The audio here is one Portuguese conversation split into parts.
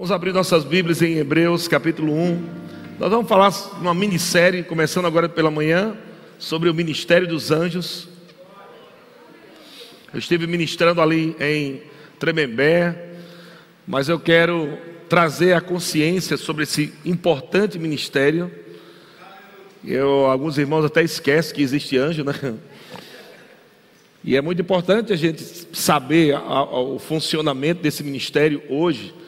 Vamos abrir nossas Bíblias em Hebreus capítulo 1. Nós vamos falar uma minissérie, começando agora pela manhã, sobre o ministério dos anjos. Eu estive ministrando ali em Tremembé, mas eu quero trazer a consciência sobre esse importante ministério. Eu, alguns irmãos até esquecem que existe anjo, né? E é muito importante a gente saber a, a, o funcionamento desse ministério hoje.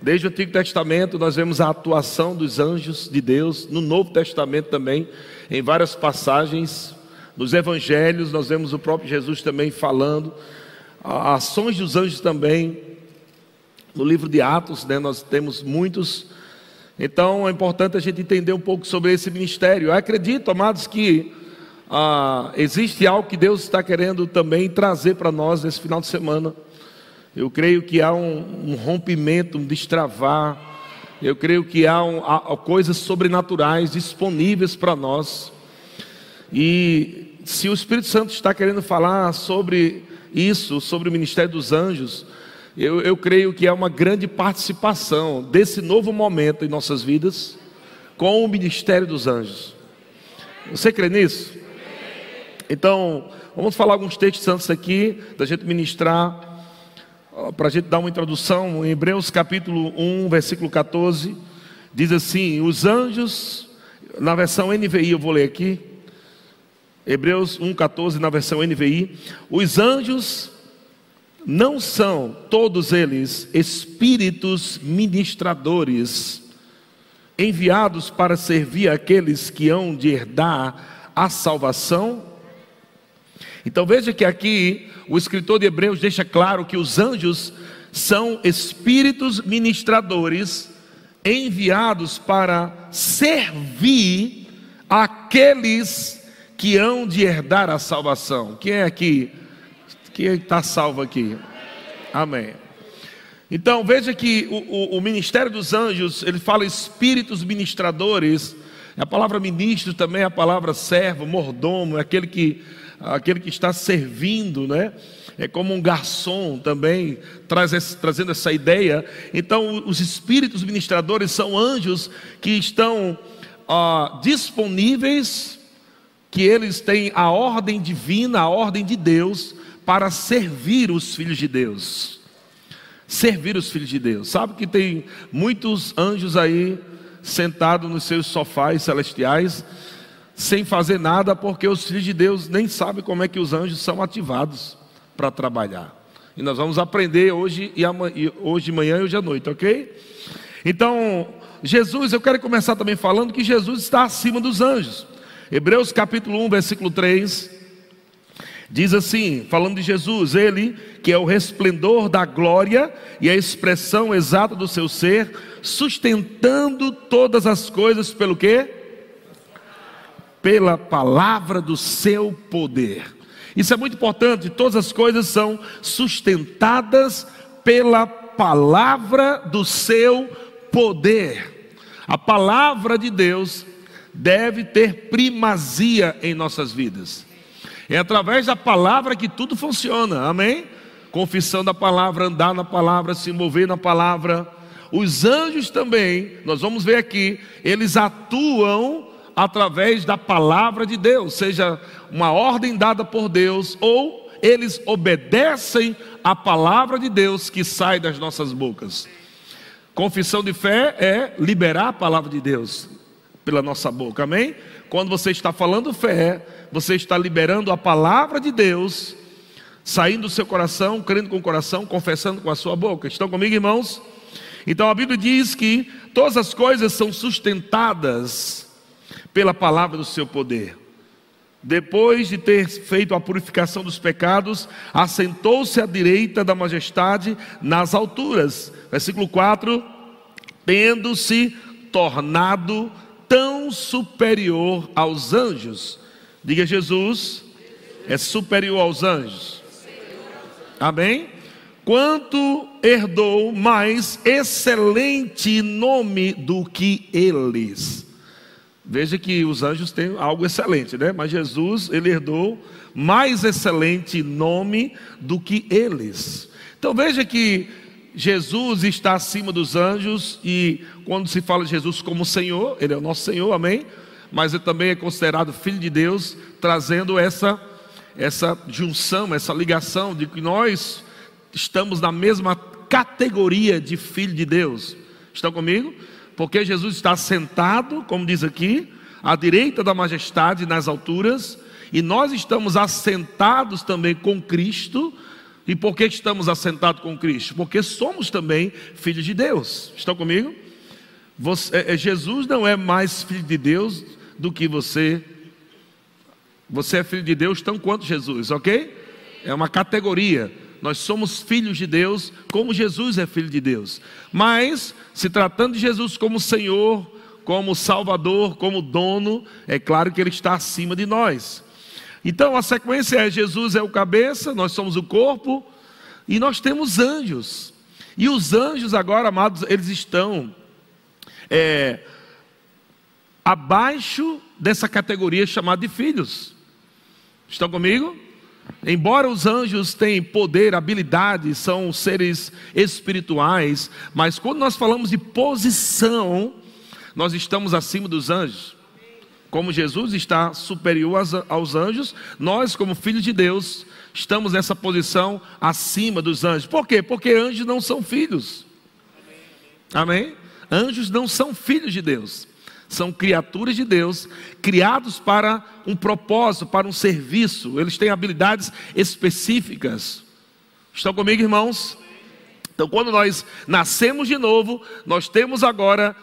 Desde o Antigo Testamento nós vemos a atuação dos anjos de Deus, no Novo Testamento também, em várias passagens, nos Evangelhos nós vemos o próprio Jesus também falando, ações dos anjos também, no livro de Atos, né, nós temos muitos. Então é importante a gente entender um pouco sobre esse ministério. Eu acredito, amados, que ah, existe algo que Deus está querendo também trazer para nós nesse final de semana. Eu creio que há um, um rompimento, um destravar. Eu creio que há, um, há coisas sobrenaturais disponíveis para nós. E se o Espírito Santo está querendo falar sobre isso, sobre o ministério dos anjos, eu, eu creio que é uma grande participação desse novo momento em nossas vidas com o ministério dos anjos. Você crê nisso? Então, vamos falar alguns textos santos aqui, da gente ministrar, para a gente dar uma introdução. Em Hebreus capítulo 1, versículo 14, diz assim: Os anjos, na versão NVI, eu vou ler aqui. Hebreus 1,14 na versão NVI. Os anjos não são todos eles espíritos ministradores, enviados para servir aqueles que hão de herdar a salvação? Então veja que aqui o escritor de Hebreus deixa claro que os anjos são espíritos ministradores enviados para servir aqueles que hão de herdar a salvação. Quem é aqui? Quem está salvo aqui? Amém. Então veja que o, o, o, ministério dos anjos, ele fala espíritos ministradores. A palavra ministro também é a palavra servo, mordomo, é aquele que aquele que está servindo, né? É como um garçom também, traz esse, trazendo essa ideia. Então, os espíritos ministradores são anjos que estão ah, disponíveis, que eles têm a ordem divina, a ordem de Deus, para servir os filhos de Deus. Servir os filhos de Deus. Sabe que tem muitos anjos aí sentados nos seus sofás celestiais sem fazer nada, porque os filhos de Deus nem sabem como é que os anjos são ativados para trabalhar. E nós vamos aprender hoje e amanhã, hoje de manhã e hoje à noite, ok? Então, Jesus, eu quero começar também falando que Jesus está acima dos anjos. Hebreus capítulo 1, versículo 3, diz assim, falando de Jesus, ele que é o resplendor da glória e a expressão exata do seu ser, sustentando todas as coisas pelo quê? Pela palavra do seu poder. Isso é muito importante, todas as coisas são sustentadas pela palavra do seu poder. A palavra de Deus deve ter primazia em nossas vidas. É através da palavra que tudo funciona, amém? Confissão da palavra, andar na palavra, se mover na palavra. Os anjos também, nós vamos ver aqui, eles atuam através da palavra de Deus, seja uma ordem dada por Deus, ou eles obedecem à palavra de Deus que sai das nossas bocas. Confissão de fé é liberar a palavra de Deus pela nossa boca, amém? Quando você está falando fé, você está liberando a palavra de Deus, saindo do seu coração, crendo com o coração, confessando com a sua boca. Estão comigo, irmãos? Então a Bíblia diz que todas as coisas são sustentadas pela palavra do seu poder. Depois de ter feito a purificação dos pecados, assentou-se à direita da majestade nas alturas. Versículo 4: tendo-se tornado tão superior aos anjos. Diga Jesus, é superior aos anjos. Amém? Quanto herdou mais excelente nome do que eles. Veja que os anjos têm algo excelente, né? Mas Jesus, ele herdou mais excelente nome do que eles. Então veja que Jesus está acima dos anjos e quando se fala de Jesus como Senhor, Ele é o nosso Senhor, amém? Mas Ele também é considerado Filho de Deus, trazendo essa, essa junção, essa ligação de que nós estamos na mesma categoria de Filho de Deus. Estão comigo? Porque Jesus está sentado, como diz aqui, à direita da majestade nas alturas, e nós estamos assentados também com Cristo. E por que estamos assentados com Cristo? Porque somos também filhos de Deus. Estão comigo? Você, é, é, Jesus não é mais filho de Deus do que você. Você é filho de Deus tão quanto Jesus, ok? É uma categoria. Nós somos filhos de Deus, como Jesus é filho de Deus. Mas, se tratando de Jesus como Senhor, como Salvador, como dono, é claro que Ele está acima de nós. Então a sequência é: Jesus é o cabeça, nós somos o corpo, e nós temos anjos. E os anjos, agora, amados, eles estão é, abaixo dessa categoria chamada de filhos. Estão comigo? Embora os anjos tenham poder, habilidade, são seres espirituais, mas quando nós falamos de posição, nós estamos acima dos anjos. Como Jesus está superior aos anjos, nós, como filhos de Deus, estamos nessa posição acima dos anjos. Por quê? Porque anjos não são filhos. Amém? Anjos não são filhos de Deus. São criaturas de Deus, criados para um propósito, para um serviço. Eles têm habilidades específicas. Estão comigo, irmãos? Então, quando nós nascemos de novo, nós temos agora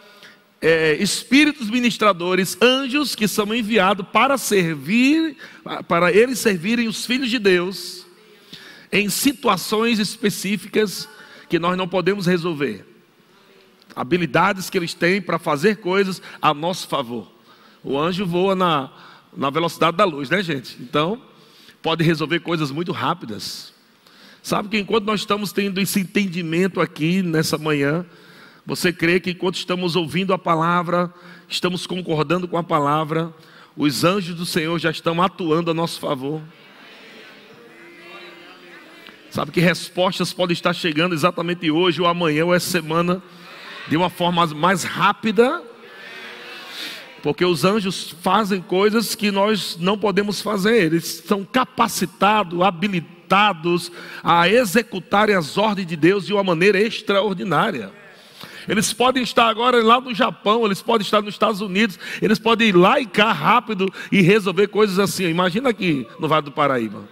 é, espíritos ministradores, anjos que são enviados para servir, para eles servirem os filhos de Deus em situações específicas que nós não podemos resolver. Habilidades que eles têm para fazer coisas a nosso favor. O anjo voa na, na velocidade da luz, né, gente? Então, pode resolver coisas muito rápidas. Sabe que enquanto nós estamos tendo esse entendimento aqui nessa manhã, você crê que enquanto estamos ouvindo a palavra, estamos concordando com a palavra, os anjos do Senhor já estão atuando a nosso favor? Sabe que respostas podem estar chegando exatamente hoje, ou amanhã, ou essa semana, de uma forma mais rápida, porque os anjos fazem coisas que nós não podemos fazer, eles são capacitados, habilitados a executarem as ordens de Deus de uma maneira extraordinária. Eles podem estar agora lá no Japão, eles podem estar nos Estados Unidos, eles podem ir lá e cá rápido e resolver coisas assim. Imagina aqui no Vale do Paraíba.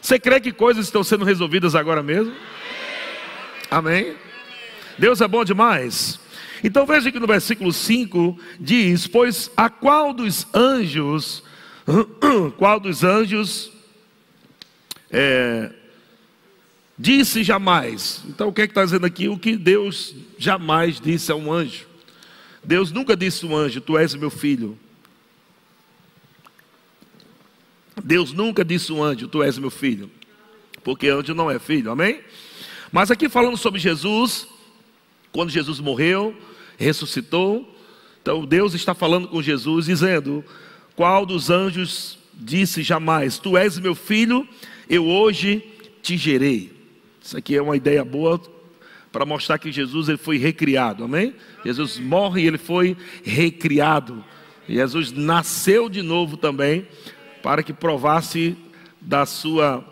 Você crê que coisas estão sendo resolvidas agora mesmo? Amém? Deus é bom demais. Então veja que no versículo 5 diz: Pois a qual dos anjos, qual dos anjos é, Disse jamais. Então o que é que está dizendo aqui? O que Deus jamais disse a um anjo. Deus nunca disse a um anjo: Tu és meu filho. Deus nunca disse um anjo: Tu és meu filho. Porque anjo não é filho, amém? Mas aqui falando sobre Jesus, quando Jesus morreu, ressuscitou. Então Deus está falando com Jesus, dizendo: Qual dos anjos disse jamais: Tu és meu filho, eu hoje te gerei. Isso aqui é uma ideia boa para mostrar que Jesus ele foi recriado, amém? Jesus morre e ele foi recriado. Jesus nasceu de novo também para que provasse da sua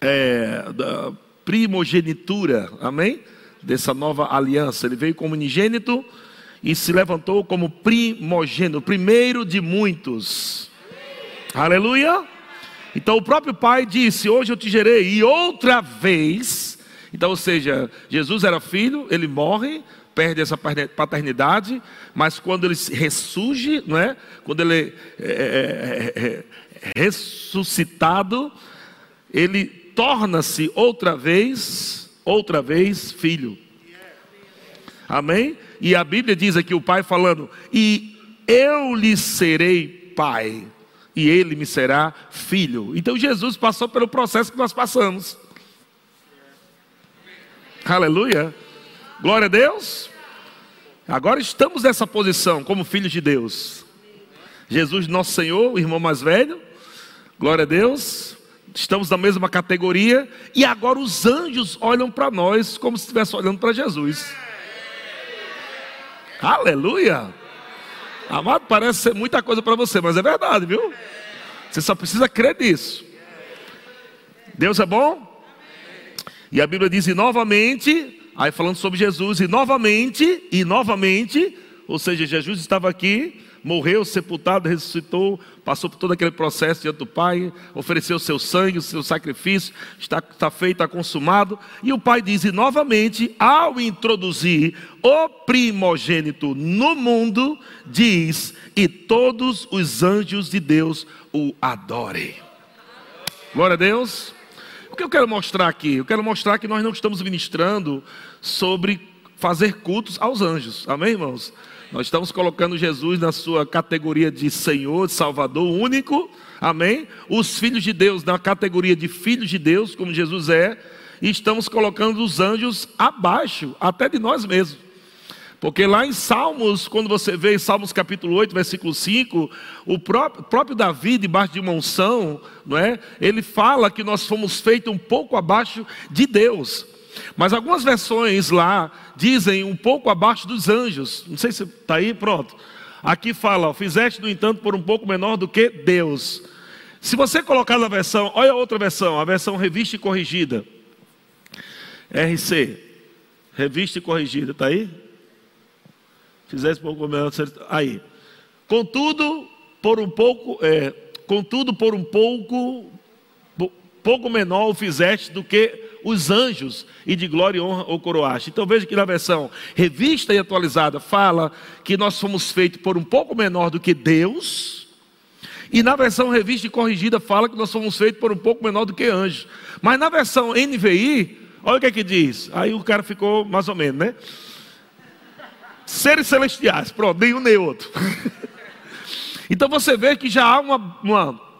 é, da primogenitura, amém? Dessa nova aliança. Ele veio como unigênito e se levantou como primogênito, primeiro de muitos. Aleluia! Então o próprio pai disse: Hoje eu te gerei, e outra vez. Então, ou seja, Jesus era filho, ele morre, perde essa paternidade, mas quando ele ressurge, não é? Quando ele é, é, é, é ressuscitado, ele torna-se outra vez, outra vez filho. Amém? E a Bíblia diz aqui o pai falando: "E eu lhe serei pai" e ele me será filho. Então Jesus passou pelo processo que nós passamos. Aleluia. Glória a Deus. Agora estamos nessa posição como filhos de Deus. Jesus, nosso Senhor, o irmão mais velho. Glória a Deus. Estamos na mesma categoria, e agora os anjos olham para nós como se estivesse olhando para Jesus. Aleluia! Amado, parece ser muita coisa para você, mas é verdade, viu? Você só precisa crer nisso. Deus é bom? E a Bíblia diz: e novamente, aí falando sobre Jesus, e novamente, e novamente, ou seja, Jesus estava aqui, morreu, sepultado, ressuscitou, passou por todo aquele processo diante do Pai, ofereceu o seu sangue, o seu sacrifício, está, está feito, está consumado. E o Pai diz, e novamente, ao introduzir o primogênito no mundo, diz: e todos os anjos de Deus o adorem. Glória a Deus. O que eu quero mostrar aqui? Eu quero mostrar que nós não estamos ministrando sobre fazer cultos aos anjos. Amém, irmãos? Nós estamos colocando Jesus na sua categoria de Senhor, Salvador único, amém? Os filhos de Deus na categoria de filhos de Deus, como Jesus é, e estamos colocando os anjos abaixo, até de nós mesmos. Porque lá em Salmos, quando você vê em Salmos capítulo 8, versículo 5, o próprio, próprio Davi, debaixo de uma unção, não é? ele fala que nós fomos feitos um pouco abaixo de Deus. Mas algumas versões lá dizem um pouco abaixo dos anjos. Não sei se está aí, pronto. Aqui fala, fizeste, no entanto, por um pouco menor do que Deus. Se você colocar na versão, olha a outra versão, a versão revista e corrigida. RC, revista e corrigida, está aí? Fizeste por um pouco menor, aí. Contudo, por um pouco, é, contudo, por um pouco, pouco menor o fizeste do que os anjos e de glória e honra o coroaste. Então veja que na versão revista e atualizada fala que nós fomos feitos por um pouco menor do que Deus. E na versão revista e corrigida fala que nós fomos feitos por um pouco menor do que anjos. Mas na versão NVI, olha o que é que diz. Aí o cara ficou mais ou menos, né? Seres celestiais, pronto, nenhum nem outro. então você vê que já há uma, uma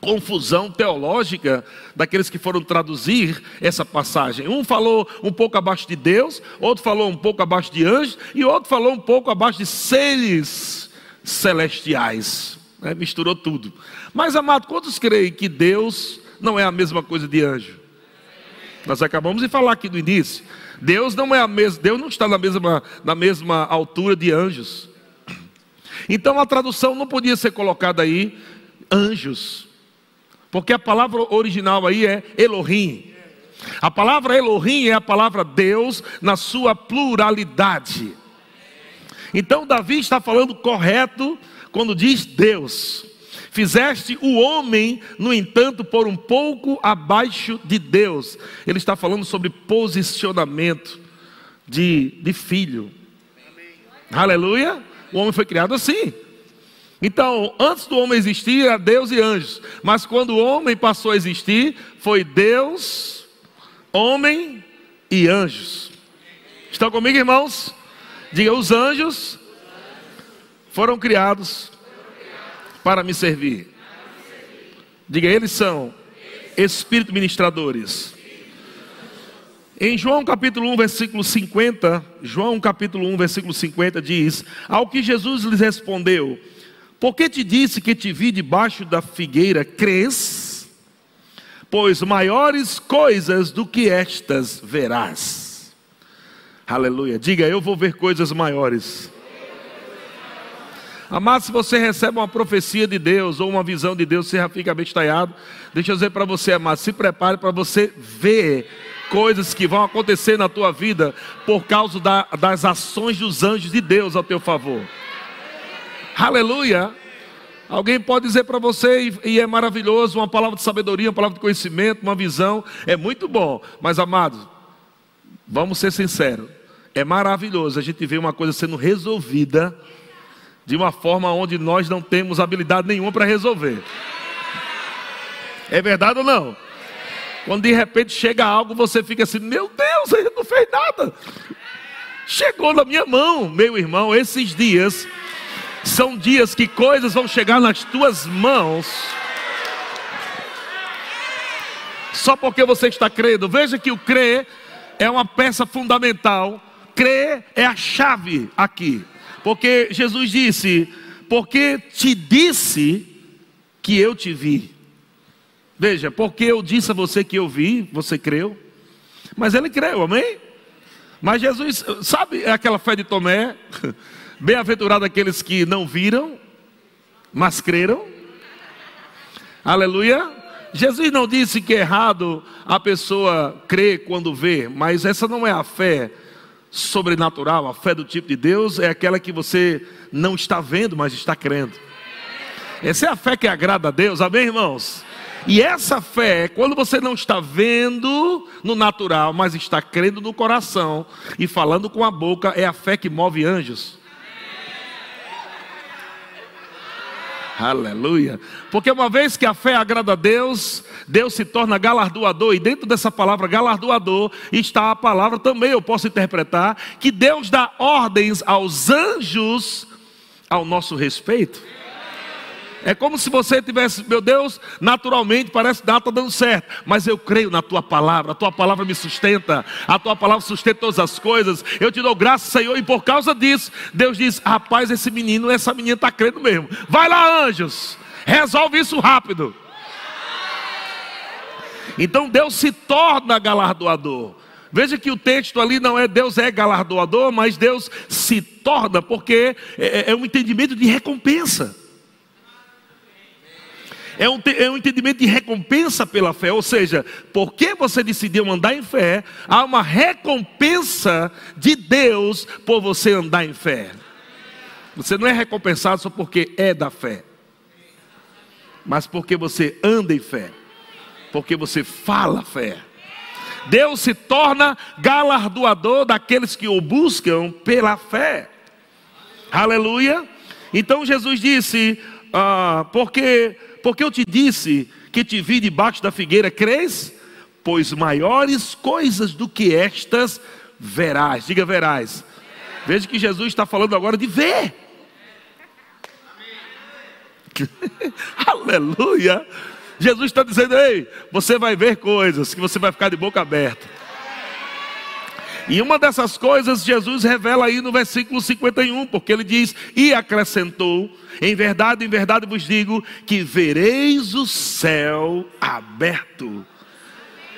confusão teológica daqueles que foram traduzir essa passagem. Um falou um pouco abaixo de Deus, outro falou um pouco abaixo de anjos, e outro falou um pouco abaixo de seres celestiais. Né? Misturou tudo. Mas, amado, quantos creem que Deus não é a mesma coisa de anjo? Nós acabamos de falar aqui no início. Deus não é a mesma, Deus não está na mesma, na mesma altura de anjos. Então a tradução não podia ser colocada aí anjos. Porque a palavra original aí é Elohim. A palavra Elohim é a palavra Deus na sua pluralidade. Então Davi está falando correto quando diz Deus. Fizeste o homem, no entanto, por um pouco abaixo de Deus. Ele está falando sobre posicionamento de, de filho. Aleluia. O homem foi criado assim. Então, antes do homem existir, era Deus e anjos. Mas quando o homem passou a existir, foi Deus, homem e anjos. Estão comigo, irmãos? Diga: os anjos foram criados para me servir. Diga: eles são espírito ministradores. Em João capítulo 1, versículo 50, João capítulo 1, versículo 50 diz: Ao que Jesus lhes respondeu: porque te disse que te vi debaixo da figueira, crês? Pois maiores coisas do que estas verás. Aleluia. Diga, eu vou ver coisas maiores. Amado, se você recebe uma profecia de Deus ou uma visão de Deus, você já fica bestalhado. Deixa eu dizer para você, amado, se prepare para você ver coisas que vão acontecer na tua vida por causa da, das ações dos anjos de Deus a teu favor. Aleluia. Alguém pode dizer para você, e é maravilhoso, uma palavra de sabedoria, uma palavra de conhecimento, uma visão, é muito bom, mas amados, vamos ser sinceros, é maravilhoso a gente ver uma coisa sendo resolvida de uma forma onde nós não temos habilidade nenhuma para resolver. É verdade ou não? Quando de repente chega algo, você fica assim: Meu Deus, ele não fez nada. Chegou na minha mão, meu irmão, esses dias são dias que coisas vão chegar nas tuas mãos. Só porque você está crendo. Veja que o crer é uma peça fundamental. Crer é a chave aqui. Porque Jesus disse: Porque te disse que eu te vi. Veja, porque eu disse a você que eu vi, você creu. Mas ele creu, amém? Mas Jesus, sabe aquela fé de Tomé? Bem-aventurado aqueles que não viram, mas creram. Aleluia. Jesus não disse que é errado a pessoa crer quando vê, mas essa não é a fé sobrenatural, a fé do tipo de Deus é aquela que você não está vendo, mas está crendo. Essa é a fé que agrada a Deus, amém, irmãos? E essa fé, quando você não está vendo no natural, mas está crendo no coração e falando com a boca, é a fé que move anjos. Aleluia. Porque uma vez que a fé agrada a Deus, Deus se torna galardoador, e dentro dessa palavra galardoador está a palavra também, eu posso interpretar, que Deus dá ordens aos anjos ao nosso respeito. É como se você tivesse, meu Deus, naturalmente parece que está dando certo, mas eu creio na tua palavra, a tua palavra me sustenta, a tua palavra sustenta todas as coisas. Eu te dou graça, Senhor, e por causa disso, Deus diz: rapaz, esse menino, essa menina está crendo mesmo. Vai lá, anjos, resolve isso rápido. Então Deus se torna galardoador. Veja que o texto ali não é Deus é galardoador, mas Deus se torna, porque é, é um entendimento de recompensa é um, é um entendimento de recompensa pela fé, ou seja, porque você decidiu andar em fé, há uma recompensa de Deus por você andar em fé. Você não é recompensado só porque é da fé, mas porque você anda em fé, porque você fala fé. Deus se torna galardoador daqueles que o buscam pela fé. Aleluia. Então Jesus disse: ah, porque porque eu te disse que te vi debaixo da figueira, crês? Pois maiores coisas do que estas verás. Diga verás. Veja que Jesus está falando agora de ver. Aleluia. Jesus está dizendo: Ei, você vai ver coisas que você vai ficar de boca aberta. E uma dessas coisas Jesus revela aí no versículo 51, porque ele diz: E acrescentou: Em verdade, em verdade vos digo que vereis o céu aberto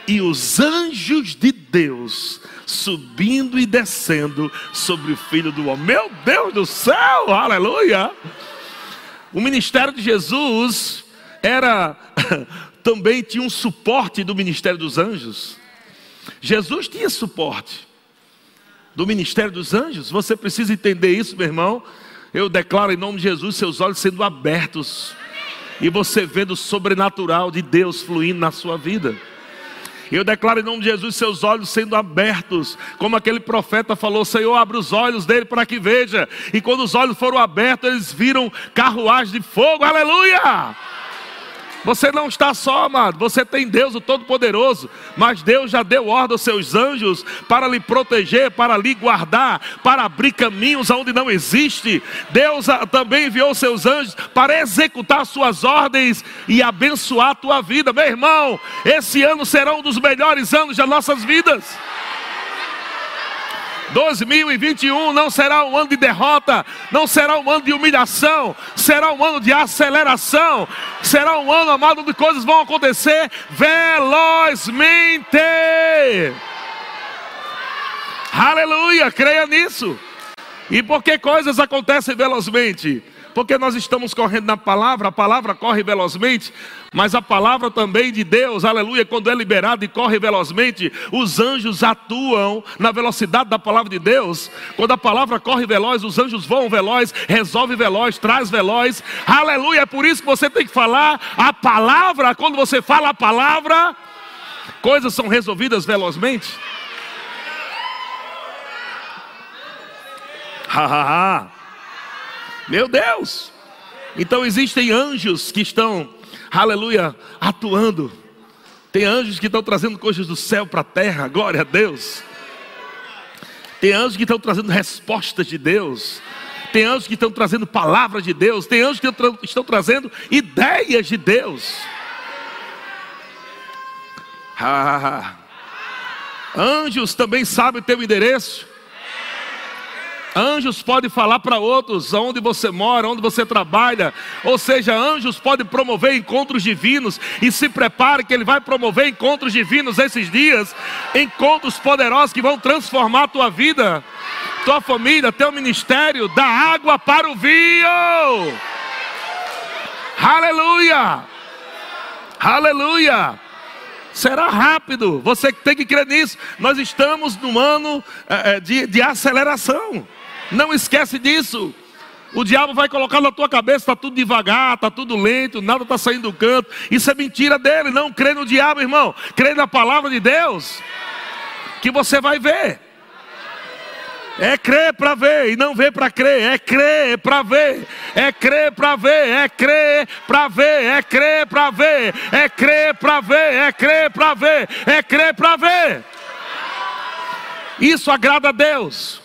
e os anjos de Deus subindo e descendo sobre o filho do homem. Meu Deus do céu, aleluia! O ministério de Jesus era também tinha um suporte do ministério dos anjos. Jesus tinha suporte do ministério dos anjos. Você precisa entender isso, meu irmão. Eu declaro em nome de Jesus seus olhos sendo abertos e você vendo o sobrenatural de Deus fluindo na sua vida. Eu declaro em nome de Jesus seus olhos sendo abertos, como aquele profeta falou: Senhor, abre os olhos dele para que veja. E quando os olhos foram abertos, eles viram carruagem de fogo, aleluia! Você não está só, amado. Você tem Deus, o Todo-Poderoso. Mas Deus já deu ordem aos seus anjos para lhe proteger, para lhe guardar, para abrir caminhos onde não existe. Deus também enviou seus anjos para executar suas ordens e abençoar a tua vida. Meu irmão, esse ano será um dos melhores anos das nossas vidas. 2021 não será um ano de derrota, não será um ano de humilhação, será um ano de aceleração, será um ano, amado, onde coisas vão acontecer velozmente. Aleluia, creia nisso. E por que coisas acontecem velozmente? Porque nós estamos correndo na palavra, a palavra corre velozmente, mas a palavra também de Deus, aleluia, quando é liberada e corre velozmente, os anjos atuam na velocidade da palavra de Deus. Quando a palavra corre veloz, os anjos voam veloz, resolve veloz, traz veloz. Aleluia, é por isso que você tem que falar a palavra. Quando você fala a palavra, coisas são resolvidas velozmente. Ha ha ha. Meu Deus! Então existem anjos que estão aleluia, atuando. Tem anjos que estão trazendo coisas do céu para a terra, glória a Deus. Tem anjos que estão trazendo respostas de Deus. Tem anjos que estão trazendo palavras de Deus. Tem anjos que estão trazendo ideias de Deus. Ah, anjos também sabem o teu endereço. Anjos podem falar para outros onde você mora, onde você trabalha. Ou seja, anjos podem promover encontros divinos. E se prepare que ele vai promover encontros divinos esses dias. Encontros poderosos que vão transformar a tua vida, tua família, teu ministério, da água para o vinho. Aleluia! Aleluia! Será rápido, você tem que crer nisso. Nós estamos num ano é, de, de aceleração. Não esquece disso. O diabo vai colocar na tua cabeça, está tudo devagar, está tudo lento, nada está saindo do canto. Isso é mentira dele. Não crê no diabo, irmão. Crê na palavra de Deus. Que você vai ver. É crer para ver e não ver para crer. É crer para ver. É crer para ver. É crer para ver. É crer para ver. É crer para ver. É crer para ver. É crer para ver. Isso agrada a Deus.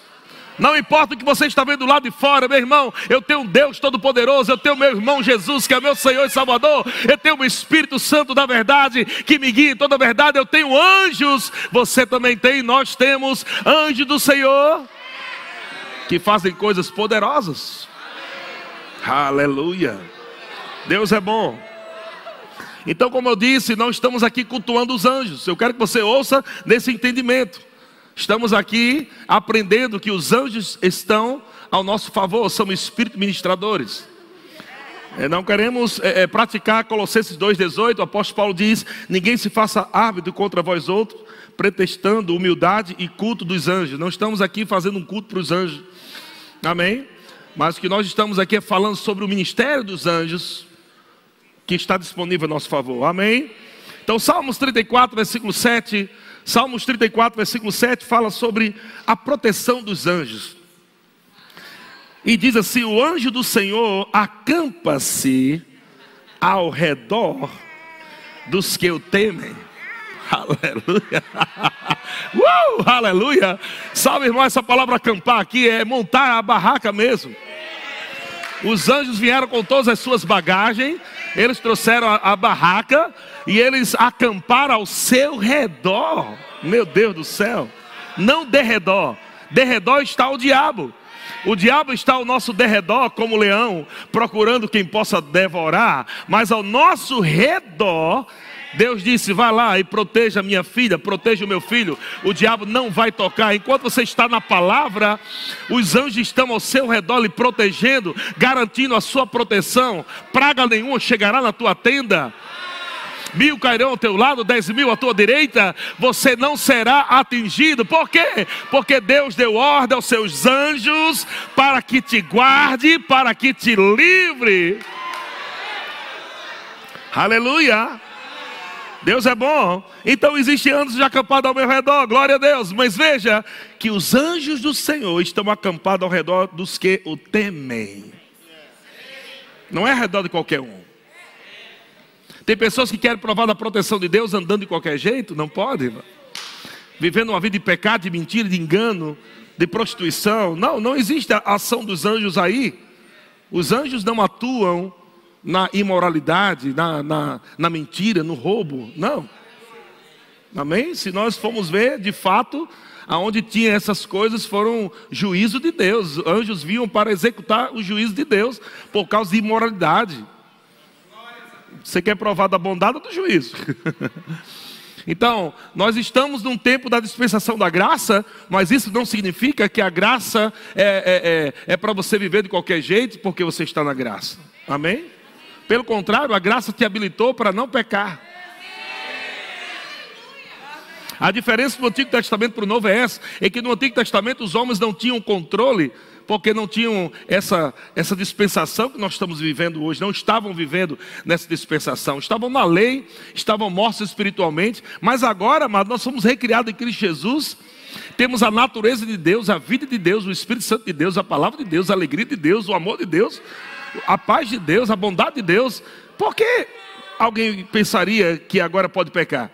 Não importa o que você está vendo lá de fora, meu irmão, eu tenho um Deus Todo-Poderoso, eu tenho meu irmão Jesus, que é meu Senhor e Salvador, eu tenho o Espírito Santo da verdade, que me guia em toda a verdade, eu tenho anjos, você também tem, nós temos anjos do Senhor, que fazem coisas poderosas. Aleluia. Deus é bom. Então, como eu disse, nós estamos aqui cultuando os anjos. Eu quero que você ouça nesse entendimento. Estamos aqui aprendendo que os anjos estão ao nosso favor, são espíritos ministradores. É, não queremos é, é, praticar Colossenses 2,18, o apóstolo Paulo diz: ninguém se faça árbitro contra vós outros, pretextando humildade e culto dos anjos. Não estamos aqui fazendo um culto para os anjos, amém? Mas o que nós estamos aqui é falando sobre o ministério dos anjos, que está disponível a nosso favor, amém? Então, Salmos 34, versículo 7 Salmos 34, versículo 7 fala sobre a proteção dos anjos. E diz assim: O anjo do Senhor acampa-se ao redor dos que o temem. Aleluia. Uh, aleluia. Sabe, irmão, essa palavra acampar aqui é montar a barraca mesmo. Os anjos vieram com todas as suas bagagens, eles trouxeram a, a barraca e eles acamparam ao seu redor. Meu Deus do céu, não derredor, derredor está o diabo. O diabo está ao nosso derredor como leão, procurando quem possa devorar, mas ao nosso redor Deus disse: Vá lá e proteja minha filha, proteja o meu filho. O diabo não vai tocar. Enquanto você está na palavra, os anjos estão ao seu redor lhe protegendo, garantindo a sua proteção. Praga nenhuma chegará na tua tenda mil cairão ao teu lado, dez mil à tua direita, você não será atingido. Por quê? Porque Deus deu ordem aos seus anjos para que te guarde, para que te livre. Aleluia. Deus é bom. Então existem anjos acampados ao meu redor, glória a Deus. Mas veja que os anjos do Senhor estão acampados ao redor dos que o temem. Não é ao redor de qualquer um. Tem pessoas que querem provar da proteção de Deus andando de qualquer jeito, não pode. Vivendo uma vida de pecado, de mentira, de engano, de prostituição. Não, não existe a ação dos anjos aí. Os anjos não atuam na imoralidade, na, na, na mentira, no roubo. Não. Amém? Se nós formos ver, de fato, aonde tinha essas coisas foram juízo de Deus. Anjos vinham para executar o juízo de Deus por causa de imoralidade. Você quer provar da bondade ou do juízo? Então, nós estamos num tempo da dispensação da graça, mas isso não significa que a graça é, é, é, é para você viver de qualquer jeito, porque você está na graça. Amém? Pelo contrário, a graça te habilitou para não pecar. A diferença do Antigo Testamento para o Novo é essa: é que no Antigo Testamento os homens não tinham controle, porque não tinham essa, essa dispensação que nós estamos vivendo hoje, não estavam vivendo nessa dispensação, estavam na lei, estavam mortos espiritualmente, mas agora, amados, nós somos recriados em Cristo Jesus. Temos a natureza de Deus, a vida de Deus, o Espírito Santo de Deus, a palavra de Deus, a alegria de Deus, o amor de Deus a paz de Deus, a bondade de Deus, por que alguém pensaria que agora pode pecar?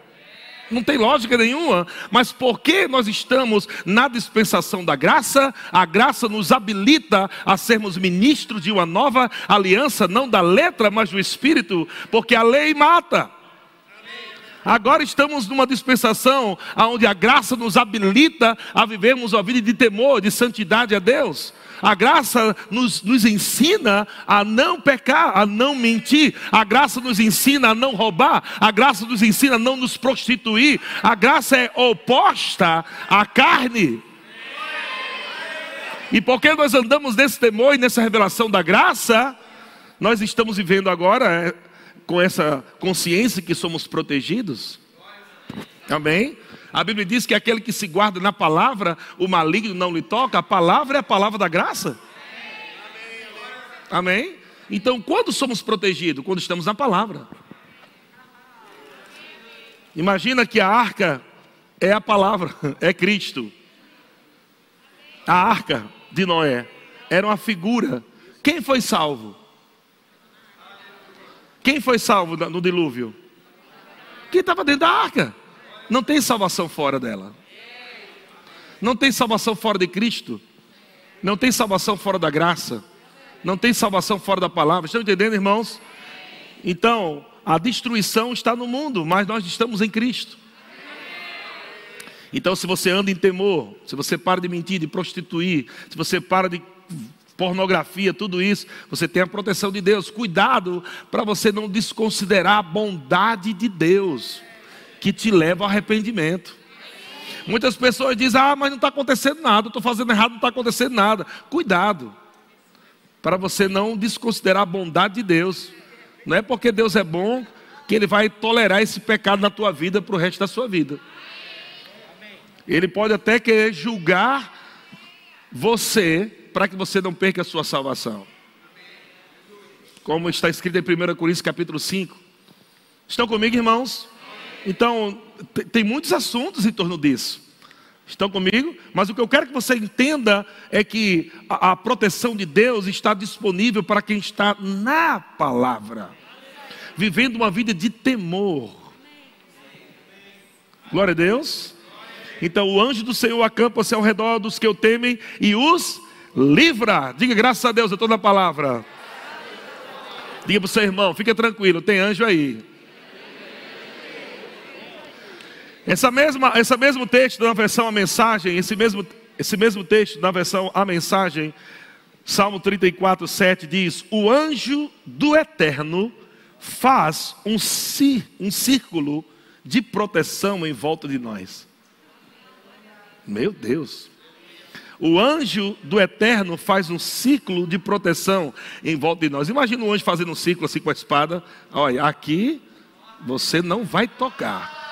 Não tem lógica nenhuma, mas porque nós estamos na dispensação da graça, a graça nos habilita a sermos ministros de uma nova aliança, não da letra, mas do espírito, porque a lei mata. Agora estamos numa dispensação onde a graça nos habilita a vivermos uma vida de temor, de santidade a Deus. A graça nos, nos ensina a não pecar, a não mentir. A graça nos ensina a não roubar. A graça nos ensina a não nos prostituir. A graça é oposta à carne. E porque nós andamos nesse temor e nessa revelação da graça, nós estamos vivendo agora é, com essa consciência que somos protegidos. Amém? A Bíblia diz que aquele que se guarda na palavra, o maligno não lhe toca. A palavra é a palavra da graça. Amém? Então, quando somos protegidos? Quando estamos na palavra. Imagina que a arca é a palavra, é Cristo. A arca de Noé era uma figura. Quem foi salvo? Quem foi salvo no dilúvio? Quem estava dentro da arca. Não tem salvação fora dela. Não tem salvação fora de Cristo. Não tem salvação fora da graça. Não tem salvação fora da palavra. Estão entendendo, irmãos? Então, a destruição está no mundo, mas nós estamos em Cristo. Então, se você anda em temor, se você para de mentir, de prostituir, se você para de pornografia, tudo isso, você tem a proteção de Deus. Cuidado para você não desconsiderar a bondade de Deus, que te leva ao arrependimento. Muitas pessoas dizem: Ah, mas não está acontecendo nada, estou fazendo errado, não está acontecendo nada. Cuidado, para você não desconsiderar a bondade de Deus. Não é porque Deus é bom que Ele vai tolerar esse pecado na tua vida para o resto da sua vida. Ele pode até querer julgar você para que você não perca a sua salvação. Como está escrito em 1 Coríntios capítulo 5. Estão comigo, irmãos? Então, tem muitos assuntos em torno disso. Estão comigo? Mas o que eu quero que você entenda é que a, a proteção de Deus está disponível para quem está na palavra, vivendo uma vida de temor. Glória a Deus. Então o anjo do Senhor acampa-se ao redor dos que o temem e os livra. Diga graças a Deus, eu estou na palavra. Diga para o seu irmão, fica tranquilo, tem anjo aí. Essa mesma, esse mesmo texto na versão a mensagem, esse mesmo, esse mesmo texto na versão a mensagem, Salmo 34, 7 diz: O anjo do eterno faz um, um círculo de proteção em volta de nós. Meu Deus. O anjo do eterno faz um ciclo de proteção em volta de nós. Imagina um anjo fazendo um ciclo assim com a espada. Olha, aqui você não vai tocar.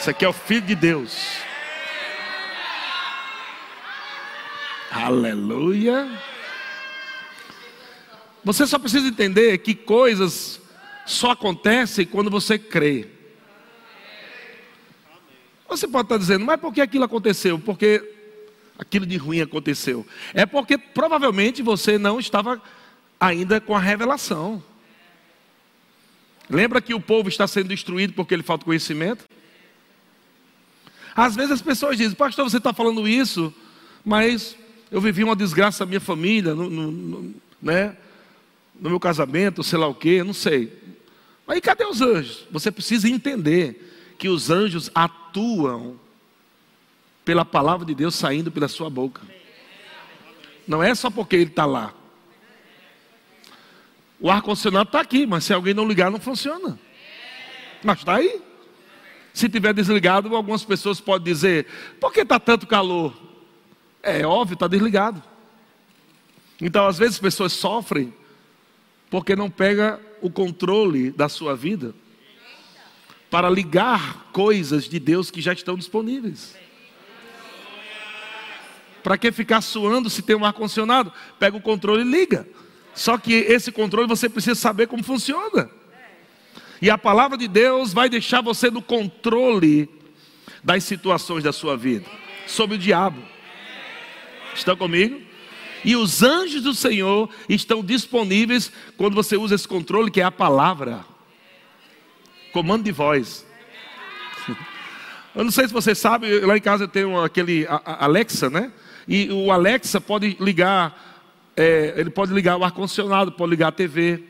Isso aqui é o Filho de Deus. Aleluia. Você só precisa entender que coisas só acontecem quando você crê. Você pode estar dizendo, mas por que aquilo aconteceu? Porque aquilo de ruim aconteceu. É porque provavelmente você não estava ainda com a revelação. Lembra que o povo está sendo destruído porque ele falta conhecimento? Às vezes as pessoas dizem, pastor, você está falando isso, mas eu vivi uma desgraça na minha família, no, no, no, né? no meu casamento, sei lá o quê, não sei. Mas cadê os anjos? Você precisa entender que os anjos atuam pela palavra de Deus saindo pela sua boca. Não é só porque ele está lá. O ar-condicionado está aqui, mas se alguém não ligar, não funciona. Mas está aí. Se tiver desligado, algumas pessoas podem dizer: por que está tanto calor? É óbvio, está desligado. Então, às vezes, as pessoas sofrem porque não pega o controle da sua vida para ligar coisas de Deus que já estão disponíveis. Para que ficar suando se tem um ar-condicionado? Pega o controle e liga. Só que esse controle você precisa saber como funciona. E a palavra de Deus vai deixar você no controle das situações da sua vida, sobre o diabo. Estão comigo? E os anjos do Senhor estão disponíveis quando você usa esse controle, que é a palavra comando de voz. Eu não sei se você sabe, lá em casa eu tenho aquele Alexa, né? E o Alexa pode ligar, é, ele pode ligar o ar-condicionado, pode ligar a TV.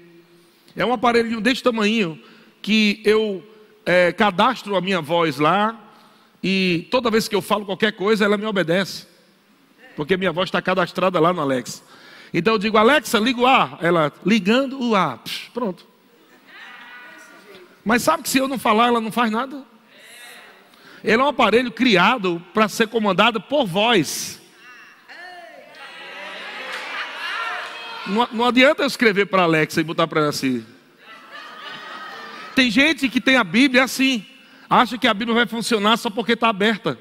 É um aparelhinho desse tamanho que eu é, cadastro a minha voz lá e toda vez que eu falo qualquer coisa, ela me obedece. Porque minha voz está cadastrada lá no Alexa. Então eu digo, Alexa, liga o ar. Ela, ligando o ar. Psh, pronto. Mas sabe que se eu não falar, ela não faz nada? Ele é um aparelho criado para ser comandado por voz. Não, não adianta eu escrever para Alexa e botar para ela assim. Tem gente que tem a Bíblia assim, acha que a Bíblia vai funcionar só porque está aberta.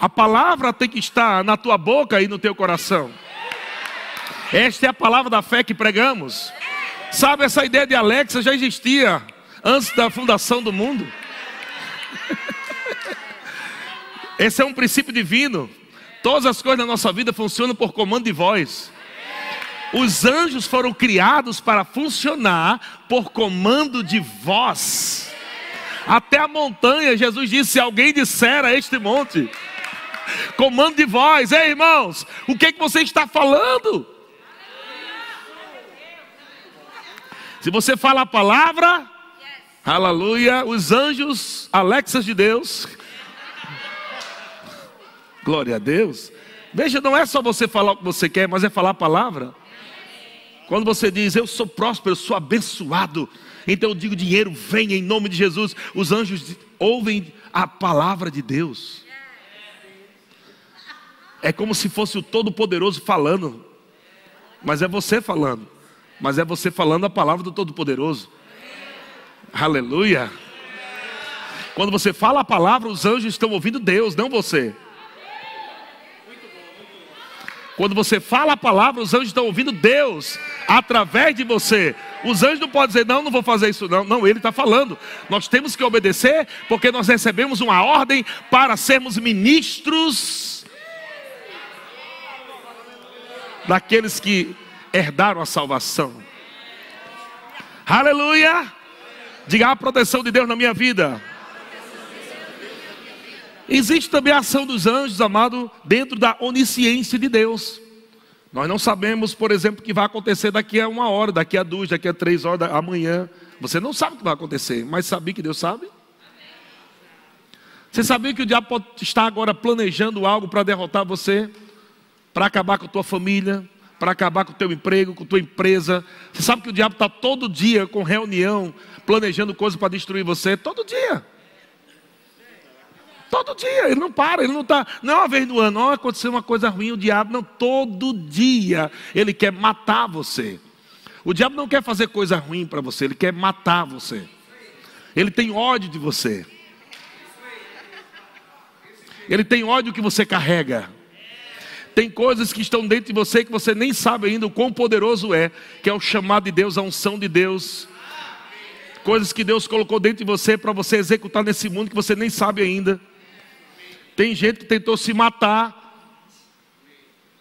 A palavra tem que estar na tua boca e no teu coração. Esta é a palavra da fé que pregamos. Sabe, essa ideia de Alexa já existia antes da fundação do mundo. Esse é um princípio divino. Todas as coisas da nossa vida funcionam por comando de voz. Os anjos foram criados para funcionar por comando de voz. Até a montanha, Jesus disse: se alguém disser a este monte, comando de voz, ei irmãos, o que, é que você está falando? Se você fala a palavra, aleluia, os anjos, Alexas de Deus, glória a Deus. Veja, não é só você falar o que você quer, mas é falar a palavra. Quando você diz, eu sou próspero, eu sou abençoado, então eu digo, dinheiro vem em nome de Jesus. Os anjos ouvem a palavra de Deus. É como se fosse o Todo-Poderoso falando, mas é você falando mas é você falando a palavra do Todo-Poderoso. Aleluia. Quando você fala a palavra, os anjos estão ouvindo Deus, não você. Quando você fala a palavra, os anjos estão ouvindo Deus através de você. Os anjos não podem dizer, não, não vou fazer isso, não. Não, ele está falando. Nós temos que obedecer, porque nós recebemos uma ordem para sermos ministros daqueles que herdaram a salvação. Aleluia! Diga a proteção de Deus na minha vida. Existe também a ação dos anjos, amado, dentro da onisciência de Deus. Nós não sabemos, por exemplo, o que vai acontecer daqui a uma hora, daqui a duas, daqui a três horas, amanhã. Você não sabe o que vai acontecer, mas sabia que Deus sabe? Você sabia que o diabo estar agora planejando algo para derrotar você, para acabar com a tua família, para acabar com o teu emprego, com a tua empresa. Você sabe que o diabo está todo dia com reunião, planejando coisas para destruir você, todo dia. Todo dia, ele não para, ele não está, não é uma vez no ano, oh, aconteceu uma coisa ruim, o diabo, não, todo dia ele quer matar você. O diabo não quer fazer coisa ruim para você, ele quer matar você. Ele tem ódio de você. Ele tem ódio que você carrega. Tem coisas que estão dentro de você que você nem sabe ainda o quão poderoso é, que é o chamado de Deus, a unção de Deus. Coisas que Deus colocou dentro de você para você executar nesse mundo que você nem sabe ainda. Tem gente que tentou se matar,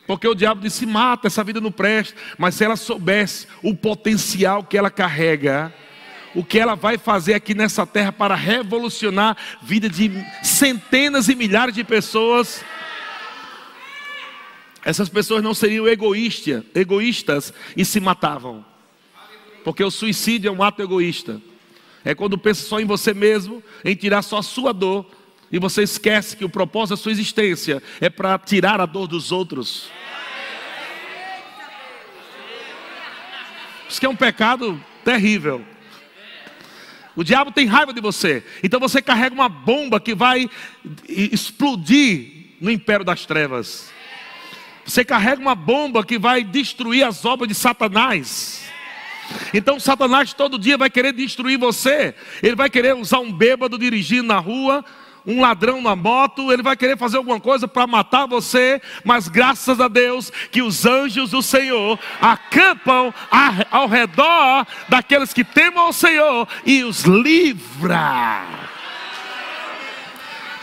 porque o diabo disse: mata, essa vida não presta. Mas se ela soubesse o potencial que ela carrega, o que ela vai fazer aqui nessa terra para revolucionar a vida de centenas e milhares de pessoas essas pessoas não seriam egoístas, egoístas e se matavam. Porque o suicídio é um ato egoísta. É quando pensa só em você mesmo, em tirar só a sua dor, e você esquece que o propósito da sua existência é para tirar a dor dos outros. Isso que é um pecado terrível. O diabo tem raiva de você. Então você carrega uma bomba que vai explodir no império das trevas. Você carrega uma bomba que vai destruir as obras de Satanás. Então Satanás todo dia vai querer destruir você. Ele vai querer usar um bêbado dirigindo na rua, um ladrão na moto, ele vai querer fazer alguma coisa para matar você, mas graças a Deus que os anjos do Senhor acampam ao redor daqueles que temem ao Senhor e os livra.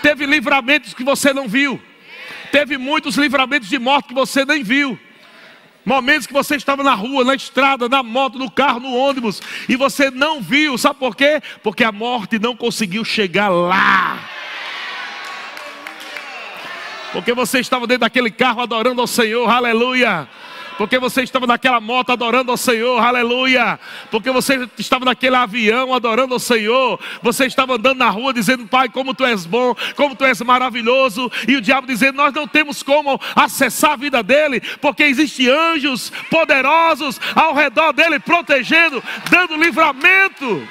Teve livramentos que você não viu. Teve muitos livramentos de morte que você nem viu. Momentos que você estava na rua, na estrada, na moto, no carro, no ônibus, e você não viu. Sabe por quê? Porque a morte não conseguiu chegar lá. Porque você estava dentro daquele carro adorando ao Senhor, aleluia. porque você estava naquela moto adorando ao Senhor, aleluia, porque você estava naquele avião adorando ao Senhor, você estava andando na rua dizendo, Pai, como tu és bom, como tu és maravilhoso, e o diabo dizendo, nós não temos como acessar a vida dele, porque existem anjos poderosos ao redor dele, protegendo, dando livramento.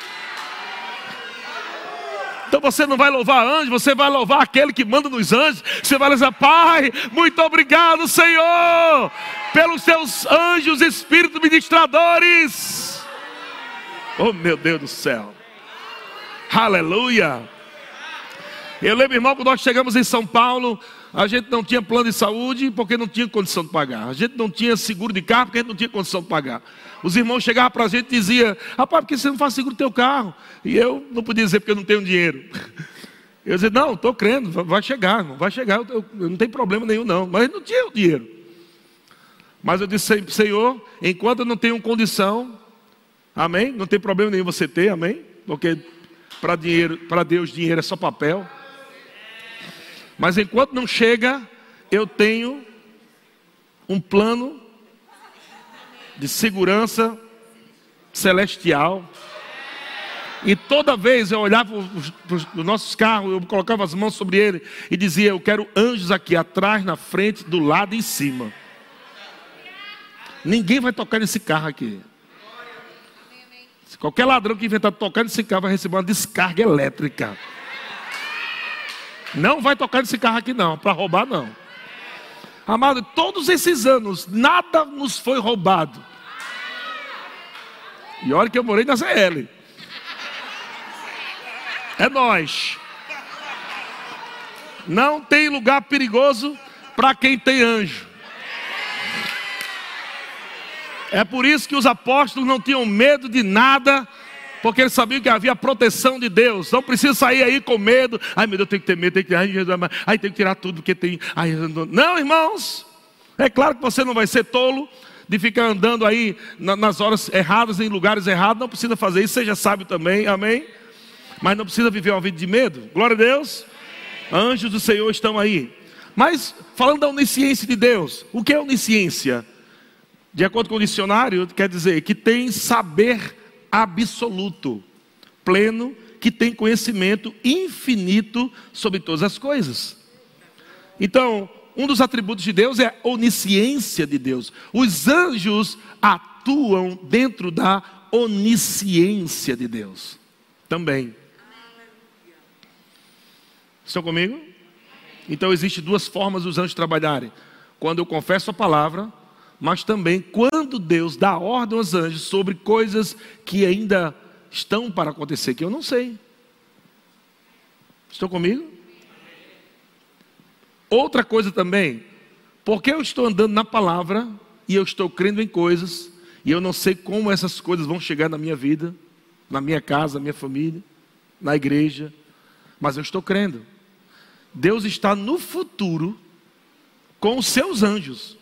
Então você não vai louvar anjo, você vai louvar aquele que manda nos anjos. Você vai dizer, Pai, muito obrigado, Senhor, pelos seus anjos, espíritos ministradores. Oh, meu Deus do céu. Aleluia. Eu lembro, irmão, quando nós chegamos em São Paulo, a gente não tinha plano de saúde porque não tinha condição de pagar. A gente não tinha seguro de carro porque a gente não tinha condição de pagar. Os irmãos chegavam para a gente e diziam: Rapaz, por que você não faz seguro do teu carro? E eu não podia dizer porque eu não tenho dinheiro. Eu dizia: Não, estou crendo, vai chegar, vai chegar, eu, eu, não tem problema nenhum, não. Mas não tinha o dinheiro. Mas eu disse: Senhor, enquanto eu não tenho condição, amém? Não tem problema nenhum você ter, amém? Porque para dinheiro, para Deus, dinheiro é só papel. Mas enquanto não chega, eu tenho um plano de segurança celestial. E toda vez eu olhava os nossos carros, eu colocava as mãos sobre ele e dizia: Eu quero anjos aqui atrás, na frente, do lado e em cima. Ninguém vai tocar nesse carro aqui. Se qualquer ladrão que inventar tocar nesse carro vai receber uma descarga elétrica. Não vai tocar nesse carro aqui, não, para roubar, não. Amado, todos esses anos, nada nos foi roubado. E olha que eu morei na ZL. É nós. Não tem lugar perigoso para quem tem anjo. É por isso que os apóstolos não tinham medo de nada, porque eles sabiam que havia proteção de Deus. Não precisa sair aí com medo. Ai, meu Deus, eu tenho que ter medo, tenho que, ai, ai, tenho que tirar tudo porque tem. Ai, não, irmãos. É claro que você não vai ser tolo, de ficar andando aí nas horas erradas, em lugares errados, não precisa fazer isso, seja sábio também, amém? Mas não precisa viver uma vida de medo, glória a Deus. Anjos do Senhor estão aí. Mas, falando da onisciência de Deus, o que é onisciência? De acordo com o dicionário, quer dizer que tem saber absoluto, pleno, que tem conhecimento infinito sobre todas as coisas. Então, um dos atributos de Deus é a onisciência de Deus. Os anjos atuam dentro da onisciência de Deus também. Estão comigo? Então existem duas formas dos anjos trabalharem. Quando eu confesso a palavra, mas também quando Deus dá ordem aos anjos sobre coisas que ainda estão para acontecer, que eu não sei. Estão comigo? Outra coisa também, porque eu estou andando na palavra e eu estou crendo em coisas e eu não sei como essas coisas vão chegar na minha vida, na minha casa, na minha família, na igreja, mas eu estou crendo. Deus está no futuro com os seus anjos,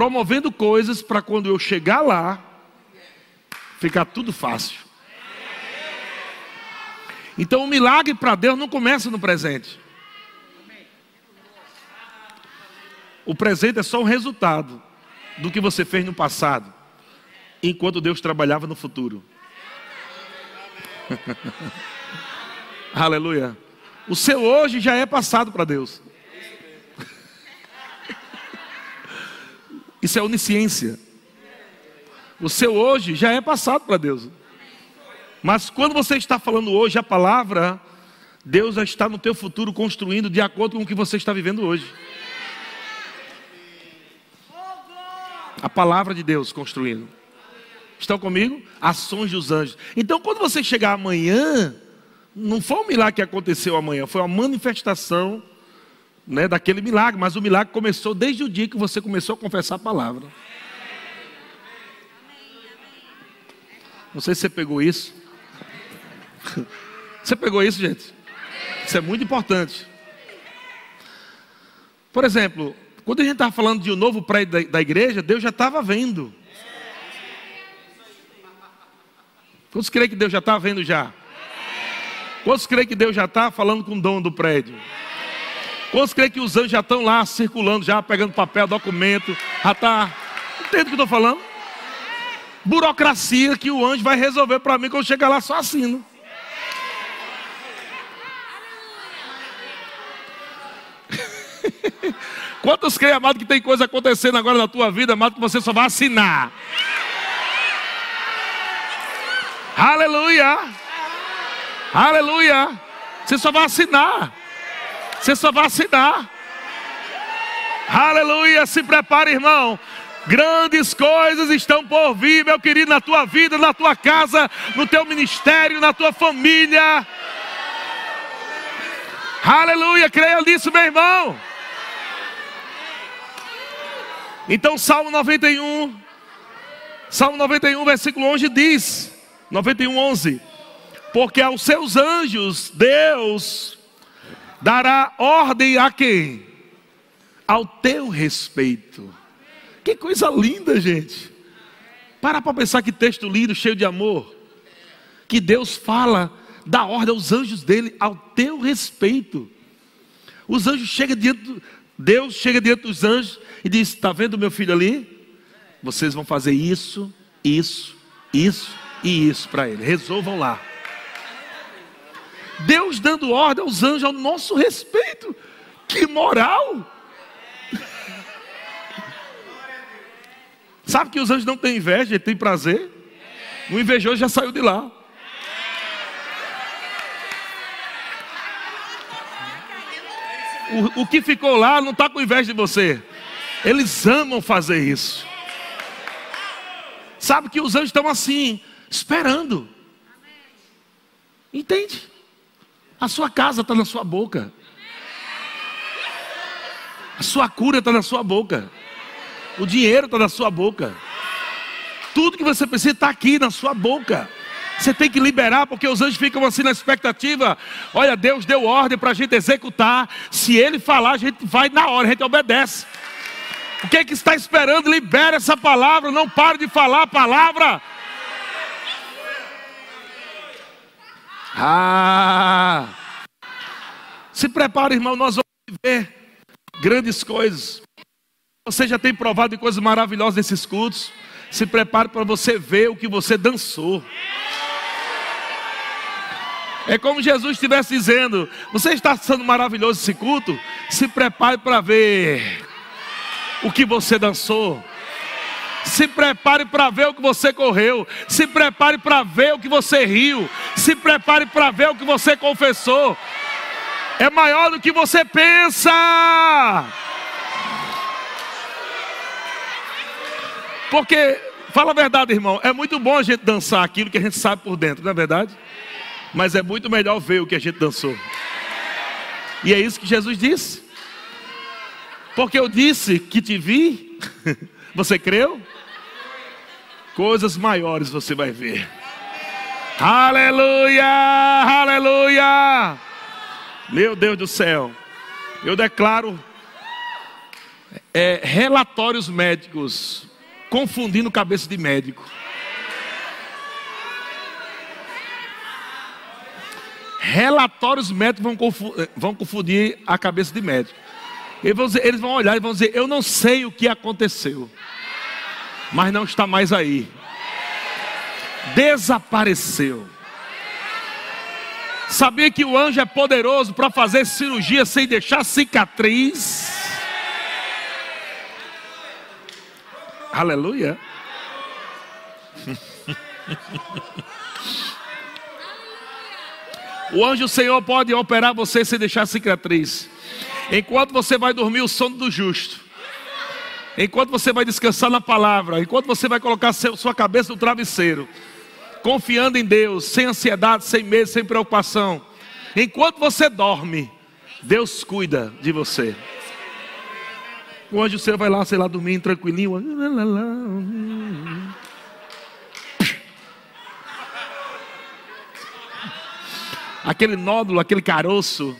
promovendo coisas para quando eu chegar lá, ficar tudo fácil. Então o milagre para Deus não começa no presente. O presente é só um resultado do que você fez no passado, enquanto Deus trabalhava no futuro. Aleluia. O seu hoje já é passado para Deus. Isso é onisciência. O seu hoje já é passado para Deus. Mas quando você está falando hoje a palavra, Deus já está no teu futuro construindo de acordo com o que você está vivendo hoje. A palavra de Deus construindo. Estão comigo? Ações dos anjos. Então, quando você chegar amanhã, não foi um milagre que aconteceu amanhã, foi uma manifestação né, daquele milagre. Mas o milagre começou desde o dia que você começou a confessar a palavra. Não sei se você pegou isso. Você pegou isso, gente? Isso é muito importante. Por exemplo, quando a gente estava falando de um novo prédio da, igreja, Deus já estava vendo. Quantos creem que Deus já está vendo já? Quantos creem que Deus já está falando com o dono do prédio? Quantos creem que os anjos já estão lá circulando, já pegando papel, documento, já está. Entende o que eu estou falando? Burocracia que o anjo vai resolver para mim quando chegar lá só assino. Quantos creem, amado, que tem coisa acontecendo agora na tua vida, amado, que você só vai assinar? Aleluia! Aleluia! Você só vai assinar. Você só vai assinar. Aleluia! Se prepare, irmão. Grandes coisas estão por vir, meu querido, na tua vida, na tua casa, no teu ministério, na tua família. Aleluia, creia nisso, meu irmão. Então, Salmo 91, Salmo 91, versículo 11 diz: 91, 11: Porque aos seus anjos Deus dará ordem a quem? Ao teu respeito. Que coisa linda, gente. Para para pensar que texto lindo, cheio de amor. Que Deus fala, dá ordem aos anjos dele ao teu respeito. Os anjos chegam diante, Deus chega diante dos anjos e diz: Está vendo meu filho ali? Vocês vão fazer isso, isso, isso e isso para ele. Resolvam lá. Deus dando ordem aos anjos ao nosso respeito. Que moral! Sabe que os anjos não têm inveja, eles têm prazer. O invejoso já saiu de lá. O, o que ficou lá não está com inveja de você. Eles amam fazer isso. Sabe que os anjos estão assim, esperando. Entende? A sua casa está na sua boca. A sua cura está na sua boca. O dinheiro está na sua boca. Tudo que você precisa está aqui na sua boca. Você tem que liberar, porque os anjos ficam assim na expectativa. Olha, Deus deu ordem para a gente executar. Se Ele falar, a gente vai na hora, a gente obedece. O que é que está esperando? Libera essa palavra. Não pare de falar a palavra. Ah! Se prepare, irmão, nós vamos ver grandes coisas. Você já tem provado coisas maravilhosas nesses cultos. Se prepare para você ver o que você dançou. É como Jesus estivesse dizendo: Você está sendo maravilhoso esse culto? Se prepare para ver o que você dançou. Se prepare para ver o que você correu. Se prepare para ver o que você riu. Se prepare para ver o que você confessou. É maior do que você pensa. Porque, fala a verdade, irmão, é muito bom a gente dançar aquilo que a gente sabe por dentro, não é verdade? Mas é muito melhor ver o que a gente dançou. E é isso que Jesus disse. Porque eu disse que te vi, você creu? Coisas maiores você vai ver. Aleluia! Aleluia! Meu Deus do céu. Eu declaro é, relatórios médicos confundindo cabeça de médico. Relatórios médicos vão confundir, vão confundir a cabeça de médico. Eles vão, dizer, eles vão olhar e vão dizer: Eu não sei o que aconteceu, mas não está mais aí. Desapareceu. Sabia que o anjo é poderoso para fazer cirurgia sem deixar cicatriz? Aleluia. o anjo do Senhor pode operar você sem deixar cicatriz. Enquanto você vai dormir o sono do justo. Enquanto você vai descansar na palavra. Enquanto você vai colocar sua cabeça no travesseiro. Confiando em Deus, sem ansiedade, sem medo, sem preocupação. Enquanto você dorme, Deus cuida de você. O anjo seu vai lá, sei lá, dormir tranquilinho. Aquele nódulo, aquele caroço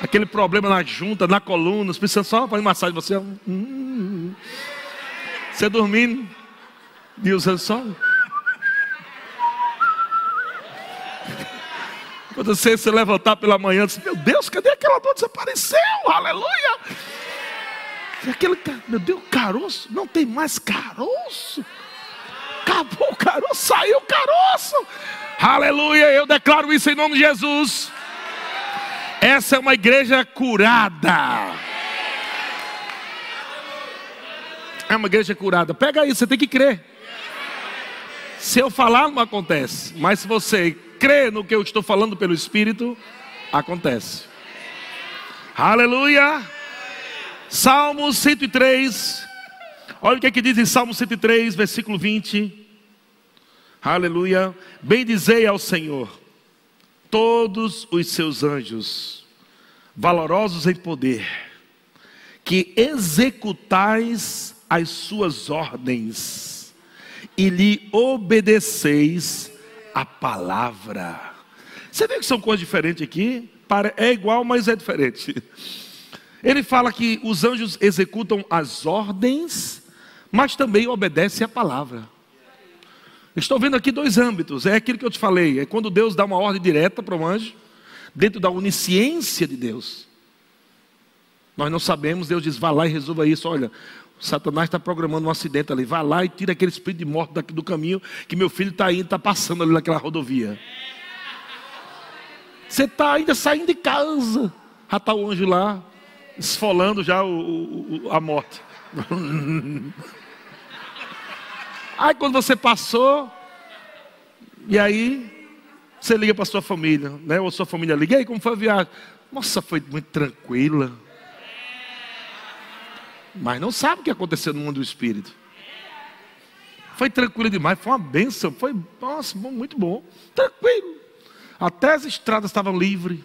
aquele problema na junta, na coluna, precisando só fazer massagem, você. Hum. Você dormindo, e usando só. Quando você se levantar pela manhã, diz, meu Deus, cadê aquela dor? Desapareceu, aleluia. E aquele, meu Deus, caroço, não tem mais caroço. Acabou o caroço, saiu o caroço. Aleluia, eu declaro isso em nome de Jesus. Essa é uma igreja curada. É uma igreja curada. Pega aí, você tem que crer. Se eu falar, não acontece. Mas se você crê no que eu estou falando pelo Espírito, acontece. Aleluia. Salmo 103. Olha o que, é que diz em Salmo 103, versículo 20. Aleluia. Bendizei ao Senhor todos os seus anjos, valorosos em poder, que executais as suas ordens e lhe obedeceis a palavra. Você vê que são coisas diferentes aqui? É igual, mas é diferente. Ele fala que os anjos executam as ordens, mas também obedecem a palavra. Estou vendo aqui dois âmbitos. É aquilo que eu te falei. É quando Deus dá uma ordem direta para o anjo, dentro da onisciência de Deus. Nós não sabemos, Deus diz, vá lá e resolva isso. Olha, Satanás está programando um acidente ali. Vá lá e tira aquele espírito de morte do caminho, que meu filho está indo, está passando ali naquela rodovia. Você está ainda saindo de casa. Já está o anjo lá, esfolando já o, o, a morte. aí quando você passou, e aí você liga para sua família, né? Ou sua família liga, e aí como foi a viagem? Nossa, foi muito tranquila. Mas não sabe o que aconteceu no mundo do espírito. Foi tranquilo demais, foi uma benção, foi nossa, muito bom, tranquilo. Até as estradas estavam livres.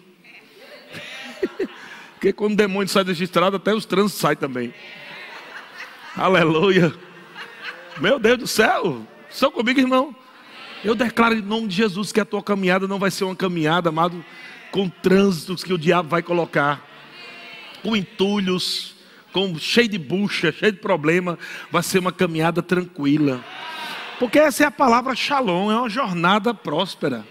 Porque quando o demônio sai da estrada, até os trânsitos saem também. Aleluia. Meu Deus do céu. Estão comigo, irmão? Eu declaro em nome de Jesus que a tua caminhada não vai ser uma caminhada, amado, com trânsitos que o diabo vai colocar, com entulhos, com cheio de bucha, cheio de problema. Vai ser uma caminhada tranquila. Porque essa é a palavra shalom, é uma jornada próspera.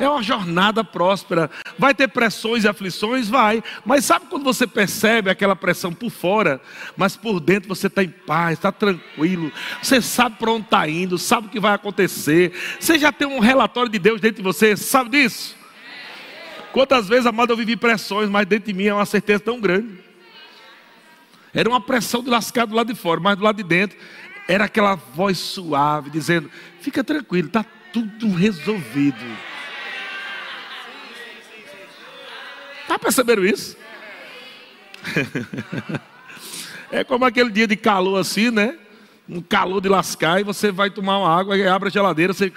É uma jornada próspera. Vai ter pressões e aflições? Vai. Mas sabe quando você percebe aquela pressão por fora, mas por dentro você está em paz, está tranquilo. Você sabe para onde está indo, sabe o que vai acontecer. Você já tem um relatório de Deus dentro de você, sabe disso? Quantas vezes, amado, eu vivi pressões, mas dentro de mim é uma certeza tão grande. Era uma pressão de lascar do lado de fora, mas do lado de dentro era aquela voz suave dizendo: Fica tranquilo, está tudo resolvido. Está percebendo isso? é como aquele dia de calor assim, né? Um calor de lascar e você vai tomar uma água e abre a geladeira, você.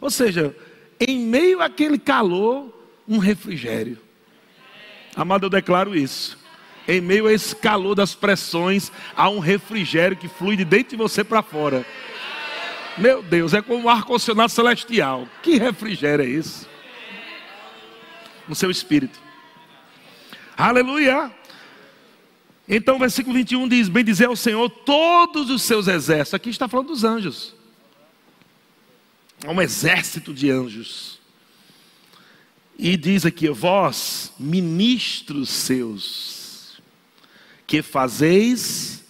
Ou seja, em meio àquele calor, um refrigério. Amado, eu declaro isso. Em meio a esse calor das pressões, há um refrigério que flui de dentro de você para fora. Meu Deus, é como um ar-condicionado celestial. Que refrigério é isso? No seu espírito. Aleluia! Então, versículo 21 diz: Bem dizer ao Senhor todos os seus exércitos. Aqui está falando dos anjos. É um exército de anjos. E diz aqui: Vós, ministros seus, que fazeis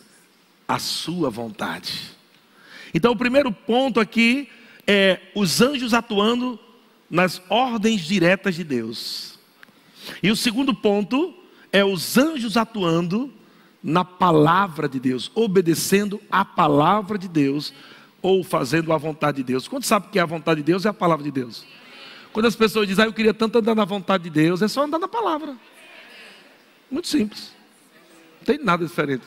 a sua vontade. Então, o primeiro ponto aqui é os anjos atuando nas ordens diretas de Deus. E o segundo ponto é os anjos atuando na palavra de Deus, obedecendo a palavra de Deus ou fazendo a vontade de Deus. Quando sabe que é a vontade de Deus é a palavra de Deus. Quando as pessoas dizem, ah, eu queria tanto andar na vontade de Deus, é só andar na palavra. Muito simples. Não tem nada diferente.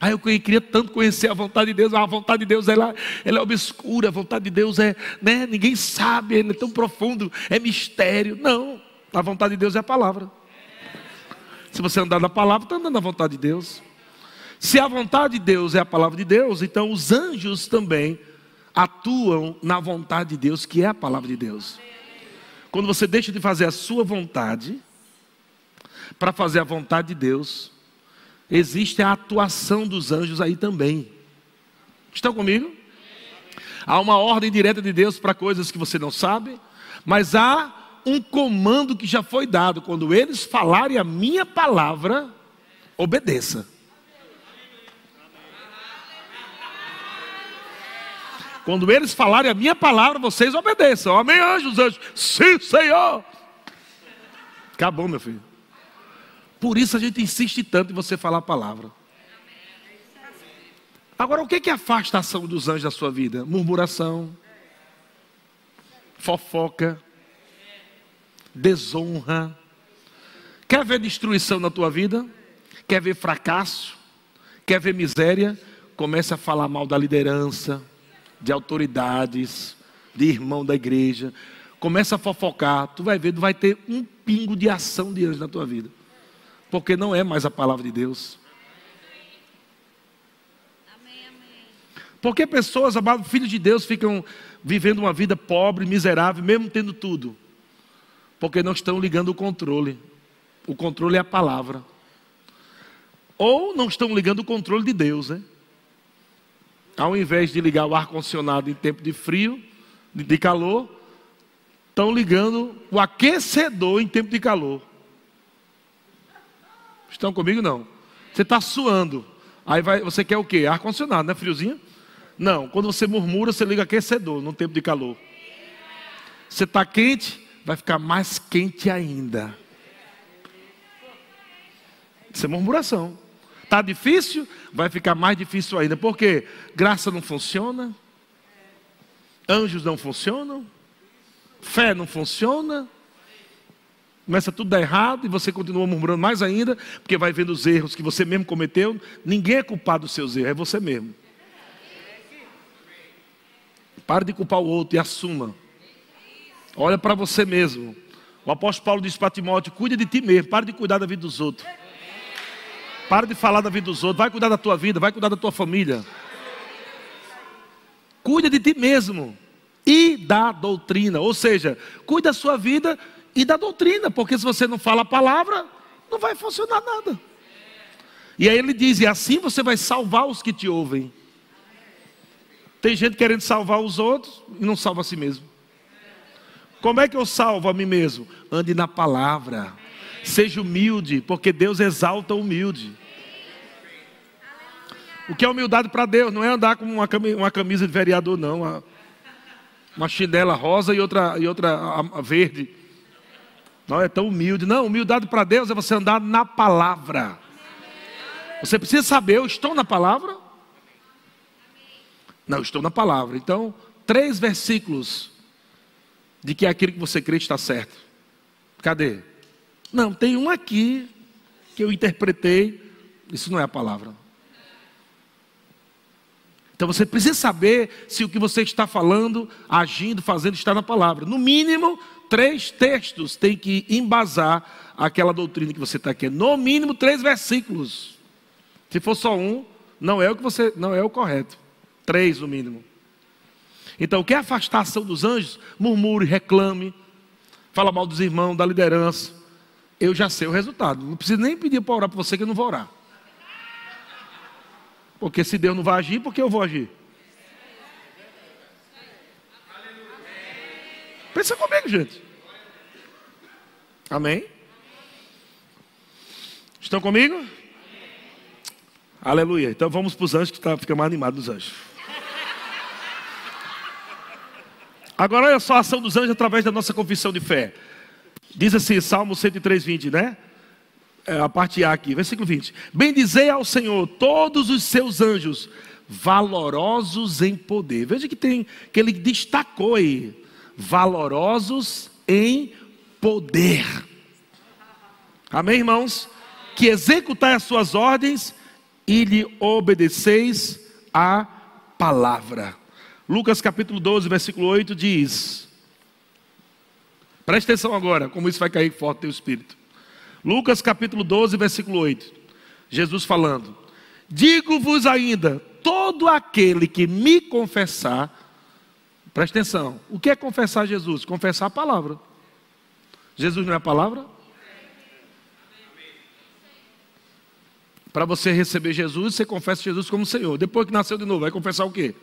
Ah, eu queria tanto conhecer a vontade de Deus. Ah, a vontade de Deus ela, ela é obscura, a vontade de Deus é, né, ninguém sabe, é tão profundo, é mistério. Não, a vontade de Deus é a palavra. Se você andar na palavra, está andando na vontade de Deus. Se a vontade de Deus é a palavra de Deus, então os anjos também atuam na vontade de Deus, que é a palavra de Deus. Quando você deixa de fazer a sua vontade para fazer a vontade de Deus, existe a atuação dos anjos aí também. Estão comigo? Há uma ordem direta de Deus para coisas que você não sabe, Mas há um comando que já foi dado: quando eles falarem a minha palavra, obedeça. Quando eles falarem a minha palavra, vocês obedeçam. Amém, anjos, anjos. Sim, Senhor. Acabou, meu filho. Por isso a gente insiste tanto em você falar a palavra. Agora, o que, que afasta a ação dos anjos da sua vida? Murmuração, fofoca, desonra. Quer ver destruição na tua vida? Quer ver fracasso? Quer ver miséria? Comece a falar mal da liderança, de autoridades, de irmão da igreja. Começa a fofocar, tu vai ver, tu vai ter um pingo de ação de anjo na tua vida. Porque não é mais a palavra de Deus. Porque pessoas, amados filhos de Deus, ficam vivendo uma vida pobre, miserável, mesmo tendo tudo. Porque não estão ligando o controle. O controle é a palavra. Ou não estão ligando o controle de Deus, né? Ao invés de ligar o ar-condicionado em tempo de frio, de calor, estão ligando o aquecedor em tempo de calor. Estão comigo? Não. Você está suando. Aí vai, você quer o quê? Ar-condicionado, né? Friozinho? Não. Quando você murmura, você liga aquecedor no tempo de calor. Você está quente, vai ficar mais quente ainda. Isso é murmuração. Está difícil? Vai ficar mais difícil ainda. Porque graça não funciona, anjos não funcionam, fé não funciona. Começa tudo a dar errado e você continua murmurando mais ainda, porque vai vendo os erros que você mesmo cometeu. Ninguém é culpado dos seus erros, é você mesmo. Pare de culpar o outro e assuma. Olha para você mesmo. O apóstolo Paulo diz para Timóteo: cuida de ti mesmo, pare de cuidar da vida dos outros. Para de falar da vida dos outros. Vai cuidar da tua vida, vai cuidar da tua família. Cuida de ti mesmo e da doutrina. Ou seja, cuida da sua vida e da doutrina. Porque se você não fala a palavra, não vai funcionar nada. E aí ele diz: e assim você vai salvar os que te ouvem. Tem gente querendo salvar os outros e não salva a si mesmo. Como é que eu salvo a mim mesmo? Ande na palavra. Seja humilde, porque Deus exalta o humilde. O que é humildade para Deus? Não é andar com uma camisa de vereador, não. Uma, chinela rosa e outra, e outra verde. Não é tão humilde. Não, humildade para Deus é você andar na palavra. Você precisa saber, eu estou na palavra? Não, eu estou na palavra. Então, três versículos de que aquilo que você crê está certo. Cadê? Não, tem um aqui que eu interpretei. Isso não é a palavra. Então você precisa saber se o que você está falando, agindo, fazendo está na palavra. No mínimo, três textos tem que embasar aquela doutrina que você está aqui. No mínimo, três versículos. Se for só um, não é o que você, não é o correto. Três no mínimo. Então, quer afastar a ação dos anjos? Murmure, reclame, fala mal dos irmãos, da liderança eu já sei o resultado. Não preciso nem pedir para orar para você que eu não vou orar. Porque se Deus não vai agir, por que eu vou agir? Pensa comigo, gente. Amém? Estão comigo? Aleluia. Então vamos para os anjos que tá, fica mais animado dos anjos. Agora olha só a ação dos anjos através da nossa confissão de fé. Diz assim, Salmo 103, 20, né? É a parte A aqui, versículo 20. Bendizei ao Senhor todos os seus anjos, valorosos em poder. Veja que tem, que ele destacou aí, valorosos em poder. Amém, irmãos? Que executai as suas ordens e lhe obedeceis a palavra. Lucas capítulo 12, versículo 8 diz: Preste atenção agora, como isso vai cair forte no teu espírito. Lucas capítulo 12, versículo 8. Jesus falando: Digo-vos ainda, todo aquele que me confessar, preste atenção, o que é confessar Jesus? Confessar a palavra. Jesus não é a palavra? Para você receber Jesus, você confessa Jesus como Senhor. Depois que nasceu de novo, vai confessar o quê?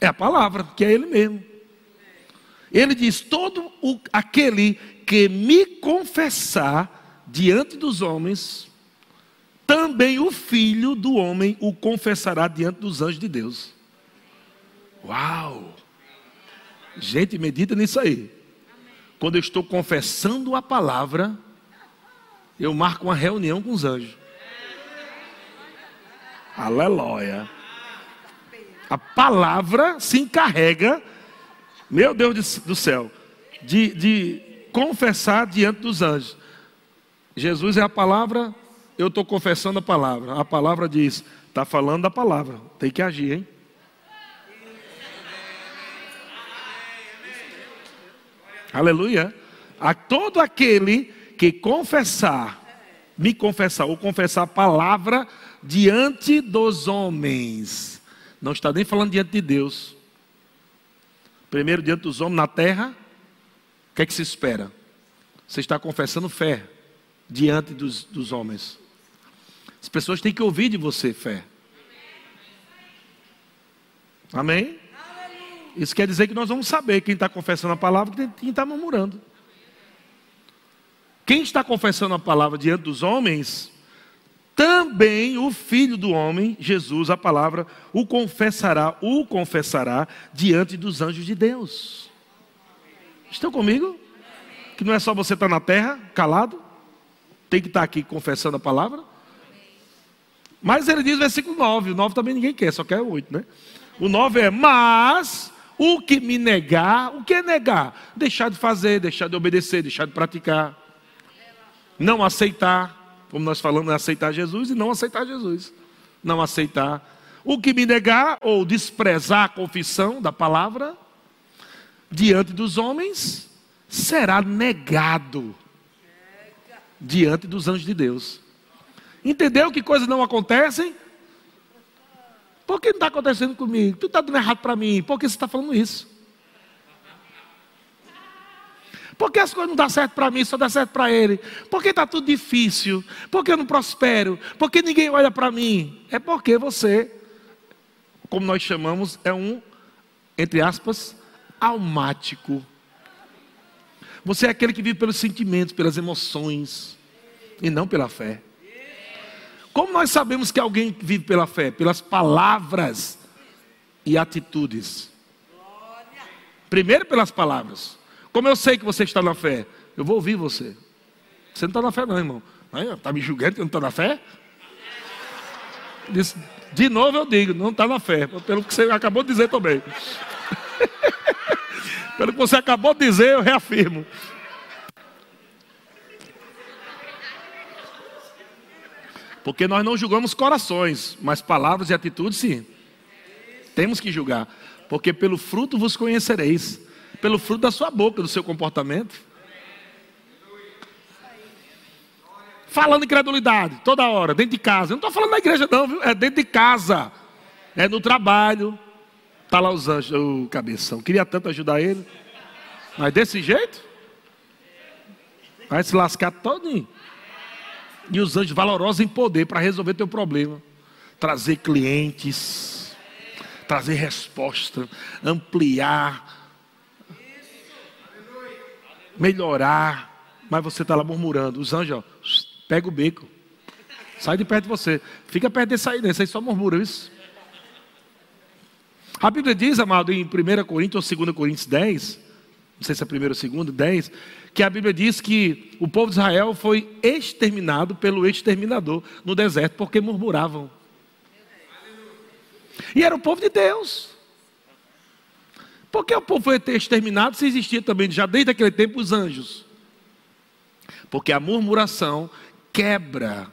É a palavra, que é Ele mesmo. Ele diz: todo o, aquele que me confessar diante dos homens, também o filho do homem o confessará diante dos anjos de Deus. Uau! Gente, medita nisso aí. Quando eu estou confessando a palavra, eu marco uma reunião com os anjos. Aleluia. A palavra se encarrega, meu Deus do céu, de, de confessar diante dos anjos. Jesus é a palavra, eu estou confessando a palavra. A palavra diz, está falando da palavra, tem que agir, hein? Aleluia. A todo aquele que confessar, me confessar, ou confessar a palavra diante dos homens. Não está nem falando diante de Deus. Primeiro diante dos homens na terra, o que é que se espera? Você está confessando fé diante dos, dos homens. As pessoas têm que ouvir de você fé. Amém? Isso quer dizer que nós vamos saber quem está confessando a palavra e quem está murmurando. Quem está confessando a palavra diante dos homens também o filho do homem, Jesus, a palavra, o confessará, o confessará diante dos anjos de Deus. Estão comigo? Que não é só você estar na terra, calado, tem que estar aqui confessando a palavra. Mas ele diz versículo 9, o 9 também ninguém quer, só quer o 8, né? O 9 é: Mas o que me negar, o que é negar? Deixar de fazer, deixar de obedecer, deixar de praticar, não aceitar como nós falamos, é aceitar Jesus e não aceitar Jesus. Não aceitar. O que me negar ou desprezar a confissão da palavra diante dos homens será negado diante dos anjos de Deus. Entendeu que coisas não acontecem? Por que não está acontecendo comigo? Tu está dando errado para mim. Por que você está falando isso? Por que as coisas não dão certo para mim, só dá certo para ele? Por que está tudo difícil? Por que eu não prospero? Por que ninguém olha para mim? É porque você, como nós chamamos, é um, entre aspas, almático. Você é aquele que vive pelos sentimentos, pelas emoções, e não pela fé. Como nós sabemos que alguém vive pela fé? Pelas palavras e atitudes. Primeiro pelas palavras. Como eu sei que você está na fé? Eu vou ouvir você. Você não está na fé, não, irmão. Está me julgando que não estou na fé? de novo eu digo, não está na fé. Pelo que você acabou de dizer também. pelo que você acabou de dizer, eu reafirmo. Porque nós não julgamos corações, mas palavras e atitudes sim. Temos que julgar. Porque pelo fruto vos conhecereis pelo fruto da sua boca, do seu comportamento. Falando incredulidade, toda hora, dentro de casa. Eu não estou falando na igreja, não, viu? É dentro de casa. É no trabalho. Está lá os anjos, o cabeção. Queria tanto ajudar ele. Mas desse jeito, vai se lascar todinho. E os anjos valorosos em poder para resolver teu problema. Trazer clientes, trazer resposta, ampliar melhorar, mas você está lá murmurando. Os anjos, ó, pega o beco, sai de perto de você, fica perto desse aí, desse aí só murmura isso. A Bíblia diz, amado, em 1 Coríntios ou 2 Coríntios 10, não sei se é 1 ou 2, 10, que a Bíblia diz que o povo de Israel foi exterminado pelo exterminador no deserto porque murmuravam. E era o povo de Deus. Por que o povo foi exterminado se existia também, já desde aquele tempo, os anjos? Porque a murmuração quebra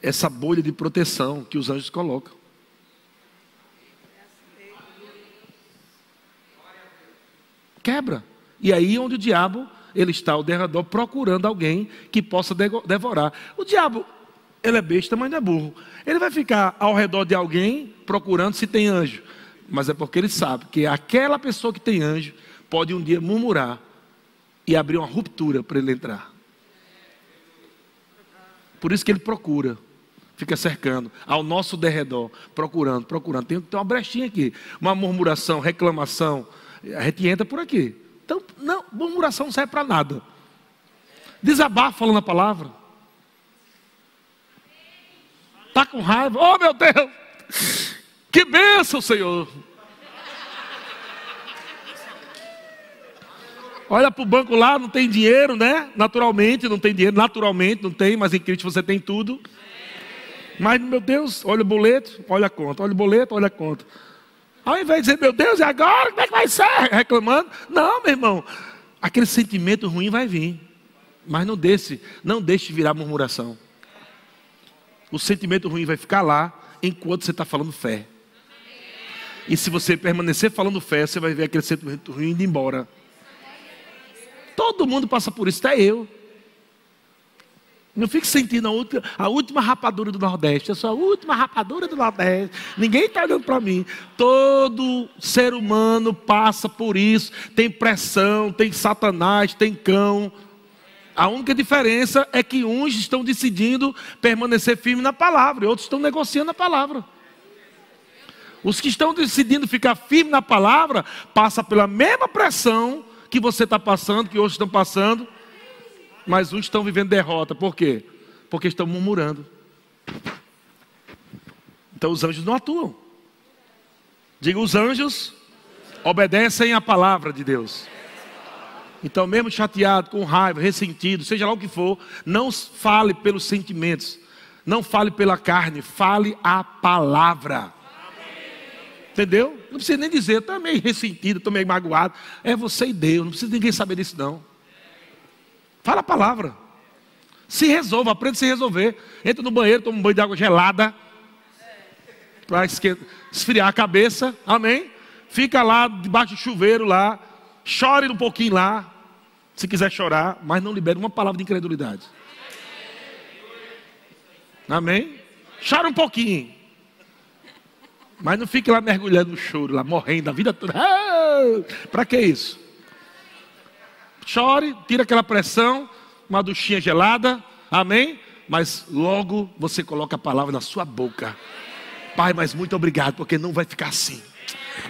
essa bolha de proteção que os anjos colocam. Quebra. E aí onde o diabo, ele está ao derredor procurando alguém que possa devorar. O diabo, ele é besta, mas não é burro. Ele vai ficar ao redor de alguém procurando se tem anjo mas é porque ele sabe que aquela pessoa que tem anjo pode um dia murmurar e abrir uma ruptura para ele entrar. Por isso que ele procura, fica cercando ao nosso derredor, procurando, procurando. Tem, tem uma brechinha aqui, uma murmuração, reclamação. A gente entra por aqui. Então, não, murmuração não serve para nada. Desabafo falando a palavra. Está com raiva. Oh meu Deus! Que bênção, Senhor! Olha para o banco lá, não tem dinheiro, né? Naturalmente, não tem dinheiro, naturalmente não tem, mas em Cristo você tem tudo. Mas, meu Deus, olha o boleto, olha a conta, olha o boleto, olha a conta. Ao invés de dizer, meu Deus, e agora? Como é que vai ser? Reclamando. Não, meu irmão. Aquele sentimento ruim vai vir. Mas não deixe, não deixe virar murmuração. O sentimento ruim vai ficar lá enquanto você está falando fé. E se você permanecer falando fé, você vai ver aquele sentimento ruim indo embora. Todo mundo passa por isso, até eu. Não fique sentindo a última, a última rapadura do Nordeste. Eu sou a última rapadura do Nordeste. Ninguém está olhando para mim. Todo ser humano passa por isso. Tem pressão, tem satanás, tem cão. A única diferença é que uns estão decidindo permanecer firme na palavra e outros estão negociando a palavra. Os que estão decidindo ficar firme na palavra passam pela mesma pressão que você está passando, que outros estão passando mas uns estão vivendo derrota. Por quê? Porque estão murmurando. Então os anjos não atuam. Diga, os anjos obedecem à palavra de Deus. Então, mesmo chateado, com raiva, ressentido, seja lá o que for, não fale pelos sentimentos, não fale pela carne, fale a palavra. Entendeu? Não precisa nem dizer, estou meio ressentido, estou meio magoado. É você e Deus, não precisa ninguém saber disso, não. Fala a palavra. Se resolva, aprenda a se resolver. Entra no banheiro, toma um banho de água gelada. Para esfriar a cabeça. Amém? Fica lá debaixo do chuveiro lá. Chore um pouquinho lá. Se quiser chorar, mas não libere uma palavra de incredulidade. Amém? Chora um pouquinho. Mas não fique lá mergulhando no choro, lá morrendo a vida toda. Ah, Para que isso? Chore, tira aquela pressão, uma duchinha gelada, amém? Mas logo você coloca a palavra na sua boca. Pai, mas muito obrigado, porque não vai ficar assim.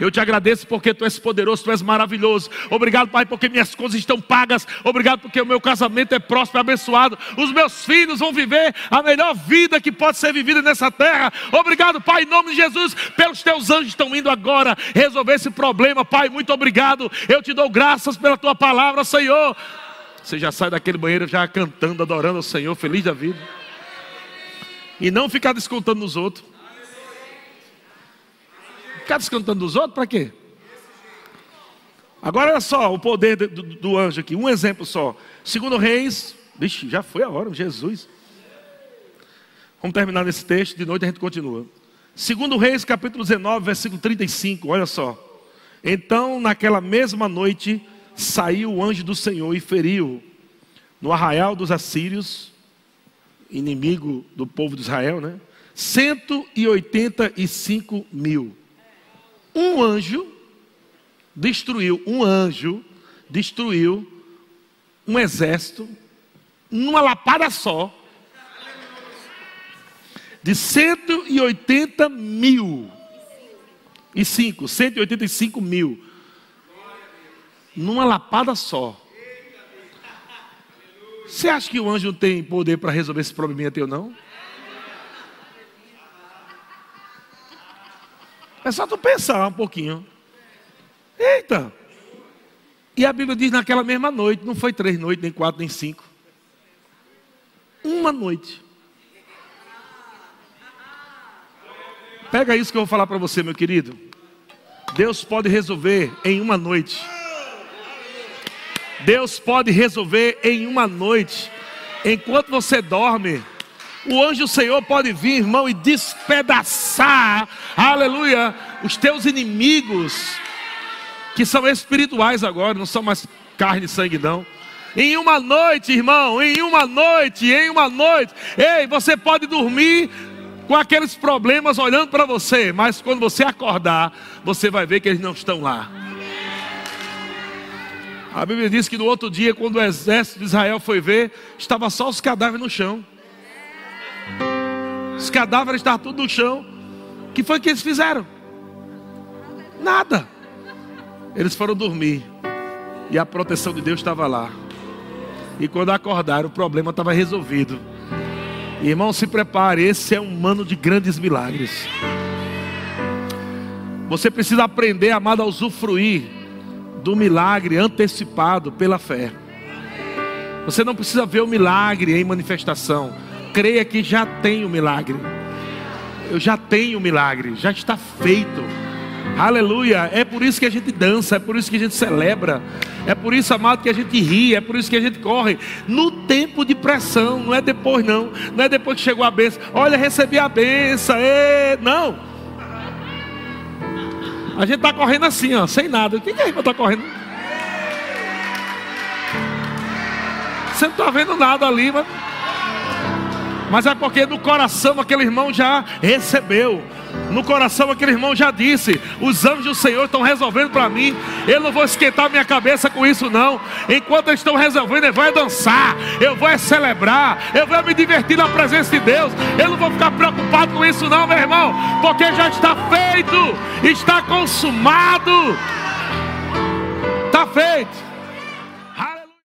Eu te agradeço porque tu és poderoso, tu és maravilhoso. Obrigado, Pai, porque minhas coisas estão pagas. Obrigado porque o meu casamento é próspero, abençoado. Os meus filhos vão viver a melhor vida que pode ser vivida nessa terra. Obrigado, Pai, em nome de Jesus, pelos teus anjos estão indo agora resolver esse problema. Pai, muito obrigado. Eu te dou graças pela tua palavra, Senhor. Você já sai daquele banheiro já cantando, adorando ao Senhor, feliz da vida. E não ficar descontando nos outros. Ficar descantando dos outros para quê? Agora olha só o poder do, do, anjo aqui, um exemplo só. Segundo Reis, vixe, já foi a hora, Jesus. Vamos terminar nesse texto, de noite a gente continua. Segundo Reis, capítulo 19, versículo 35, olha só. Então, naquela mesma noite, saiu o anjo do Senhor e feriu no arraial dos assírios, inimigo do povo de Israel, né? 185 mil um anjo destruiu, um anjo destruiu um exército numa lapada só de 180 mil e cinco, 185 mil numa lapada só. Você acha que o anjo tem poder para resolver esse probleminha teu, não? É só tu pensar um pouquinho. Eita! E a Bíblia diz naquela mesma noite, não foi três noites, nem quatro, nem cinco. Uma noite. Pega isso que eu vou falar para você, meu querido. Deus pode resolver em uma noite. Deus pode resolver em uma noite. Enquanto você dorme, o anjo do Senhor pode vir, irmão, e despedaçar, aleluia, os teus inimigos, que são espirituais agora, não são mais carne e sangue, não. Em uma noite, irmão, em uma noite, em uma noite, ei, você pode dormir com aqueles problemas olhando para você, mas quando você acordar, você vai ver que eles não estão lá. A Bíblia diz que no outro dia, quando o exército de Israel foi ver, estava só os cadáveres no chão. Os cadáveres estavam tudo no chão. O que foi que eles fizeram? Nada. Eles foram dormir. E a proteção de Deus estava lá. E quando acordaram, o problema estava resolvido. Irmão, se prepare, esse é um ano de grandes milagres. Você precisa aprender, amado, a usufruir do milagre antecipado pela fé. Você não precisa ver o milagre em manifestação. Creia que já tem o milagre. Eu já tenho o milagre, já está feito. Aleluia. É por isso que a gente dança, é por isso que a gente celebra. É por isso, amado, que a gente ri, é por isso que a gente corre. No tempo de pressão, não é depois não. Não é depois que chegou a benção. Olha, recebi a benção. E... Não. A gente está correndo assim, ó, sem nada. O que, é que está correndo? Você não está vendo nada ali, mas... mas é porque no coração aquele irmão já recebeu. No coração aquele irmão já disse: Os anjos do Senhor estão resolvendo para mim. Eu não vou esquentar minha cabeça com isso, não. Enquanto eles estão resolvendo, eu vou dançar, eu vou celebrar, eu vou me divertir na presença de Deus. Eu não vou ficar preocupado com isso, não, meu irmão, porque já está feito, está consumado. Está feito.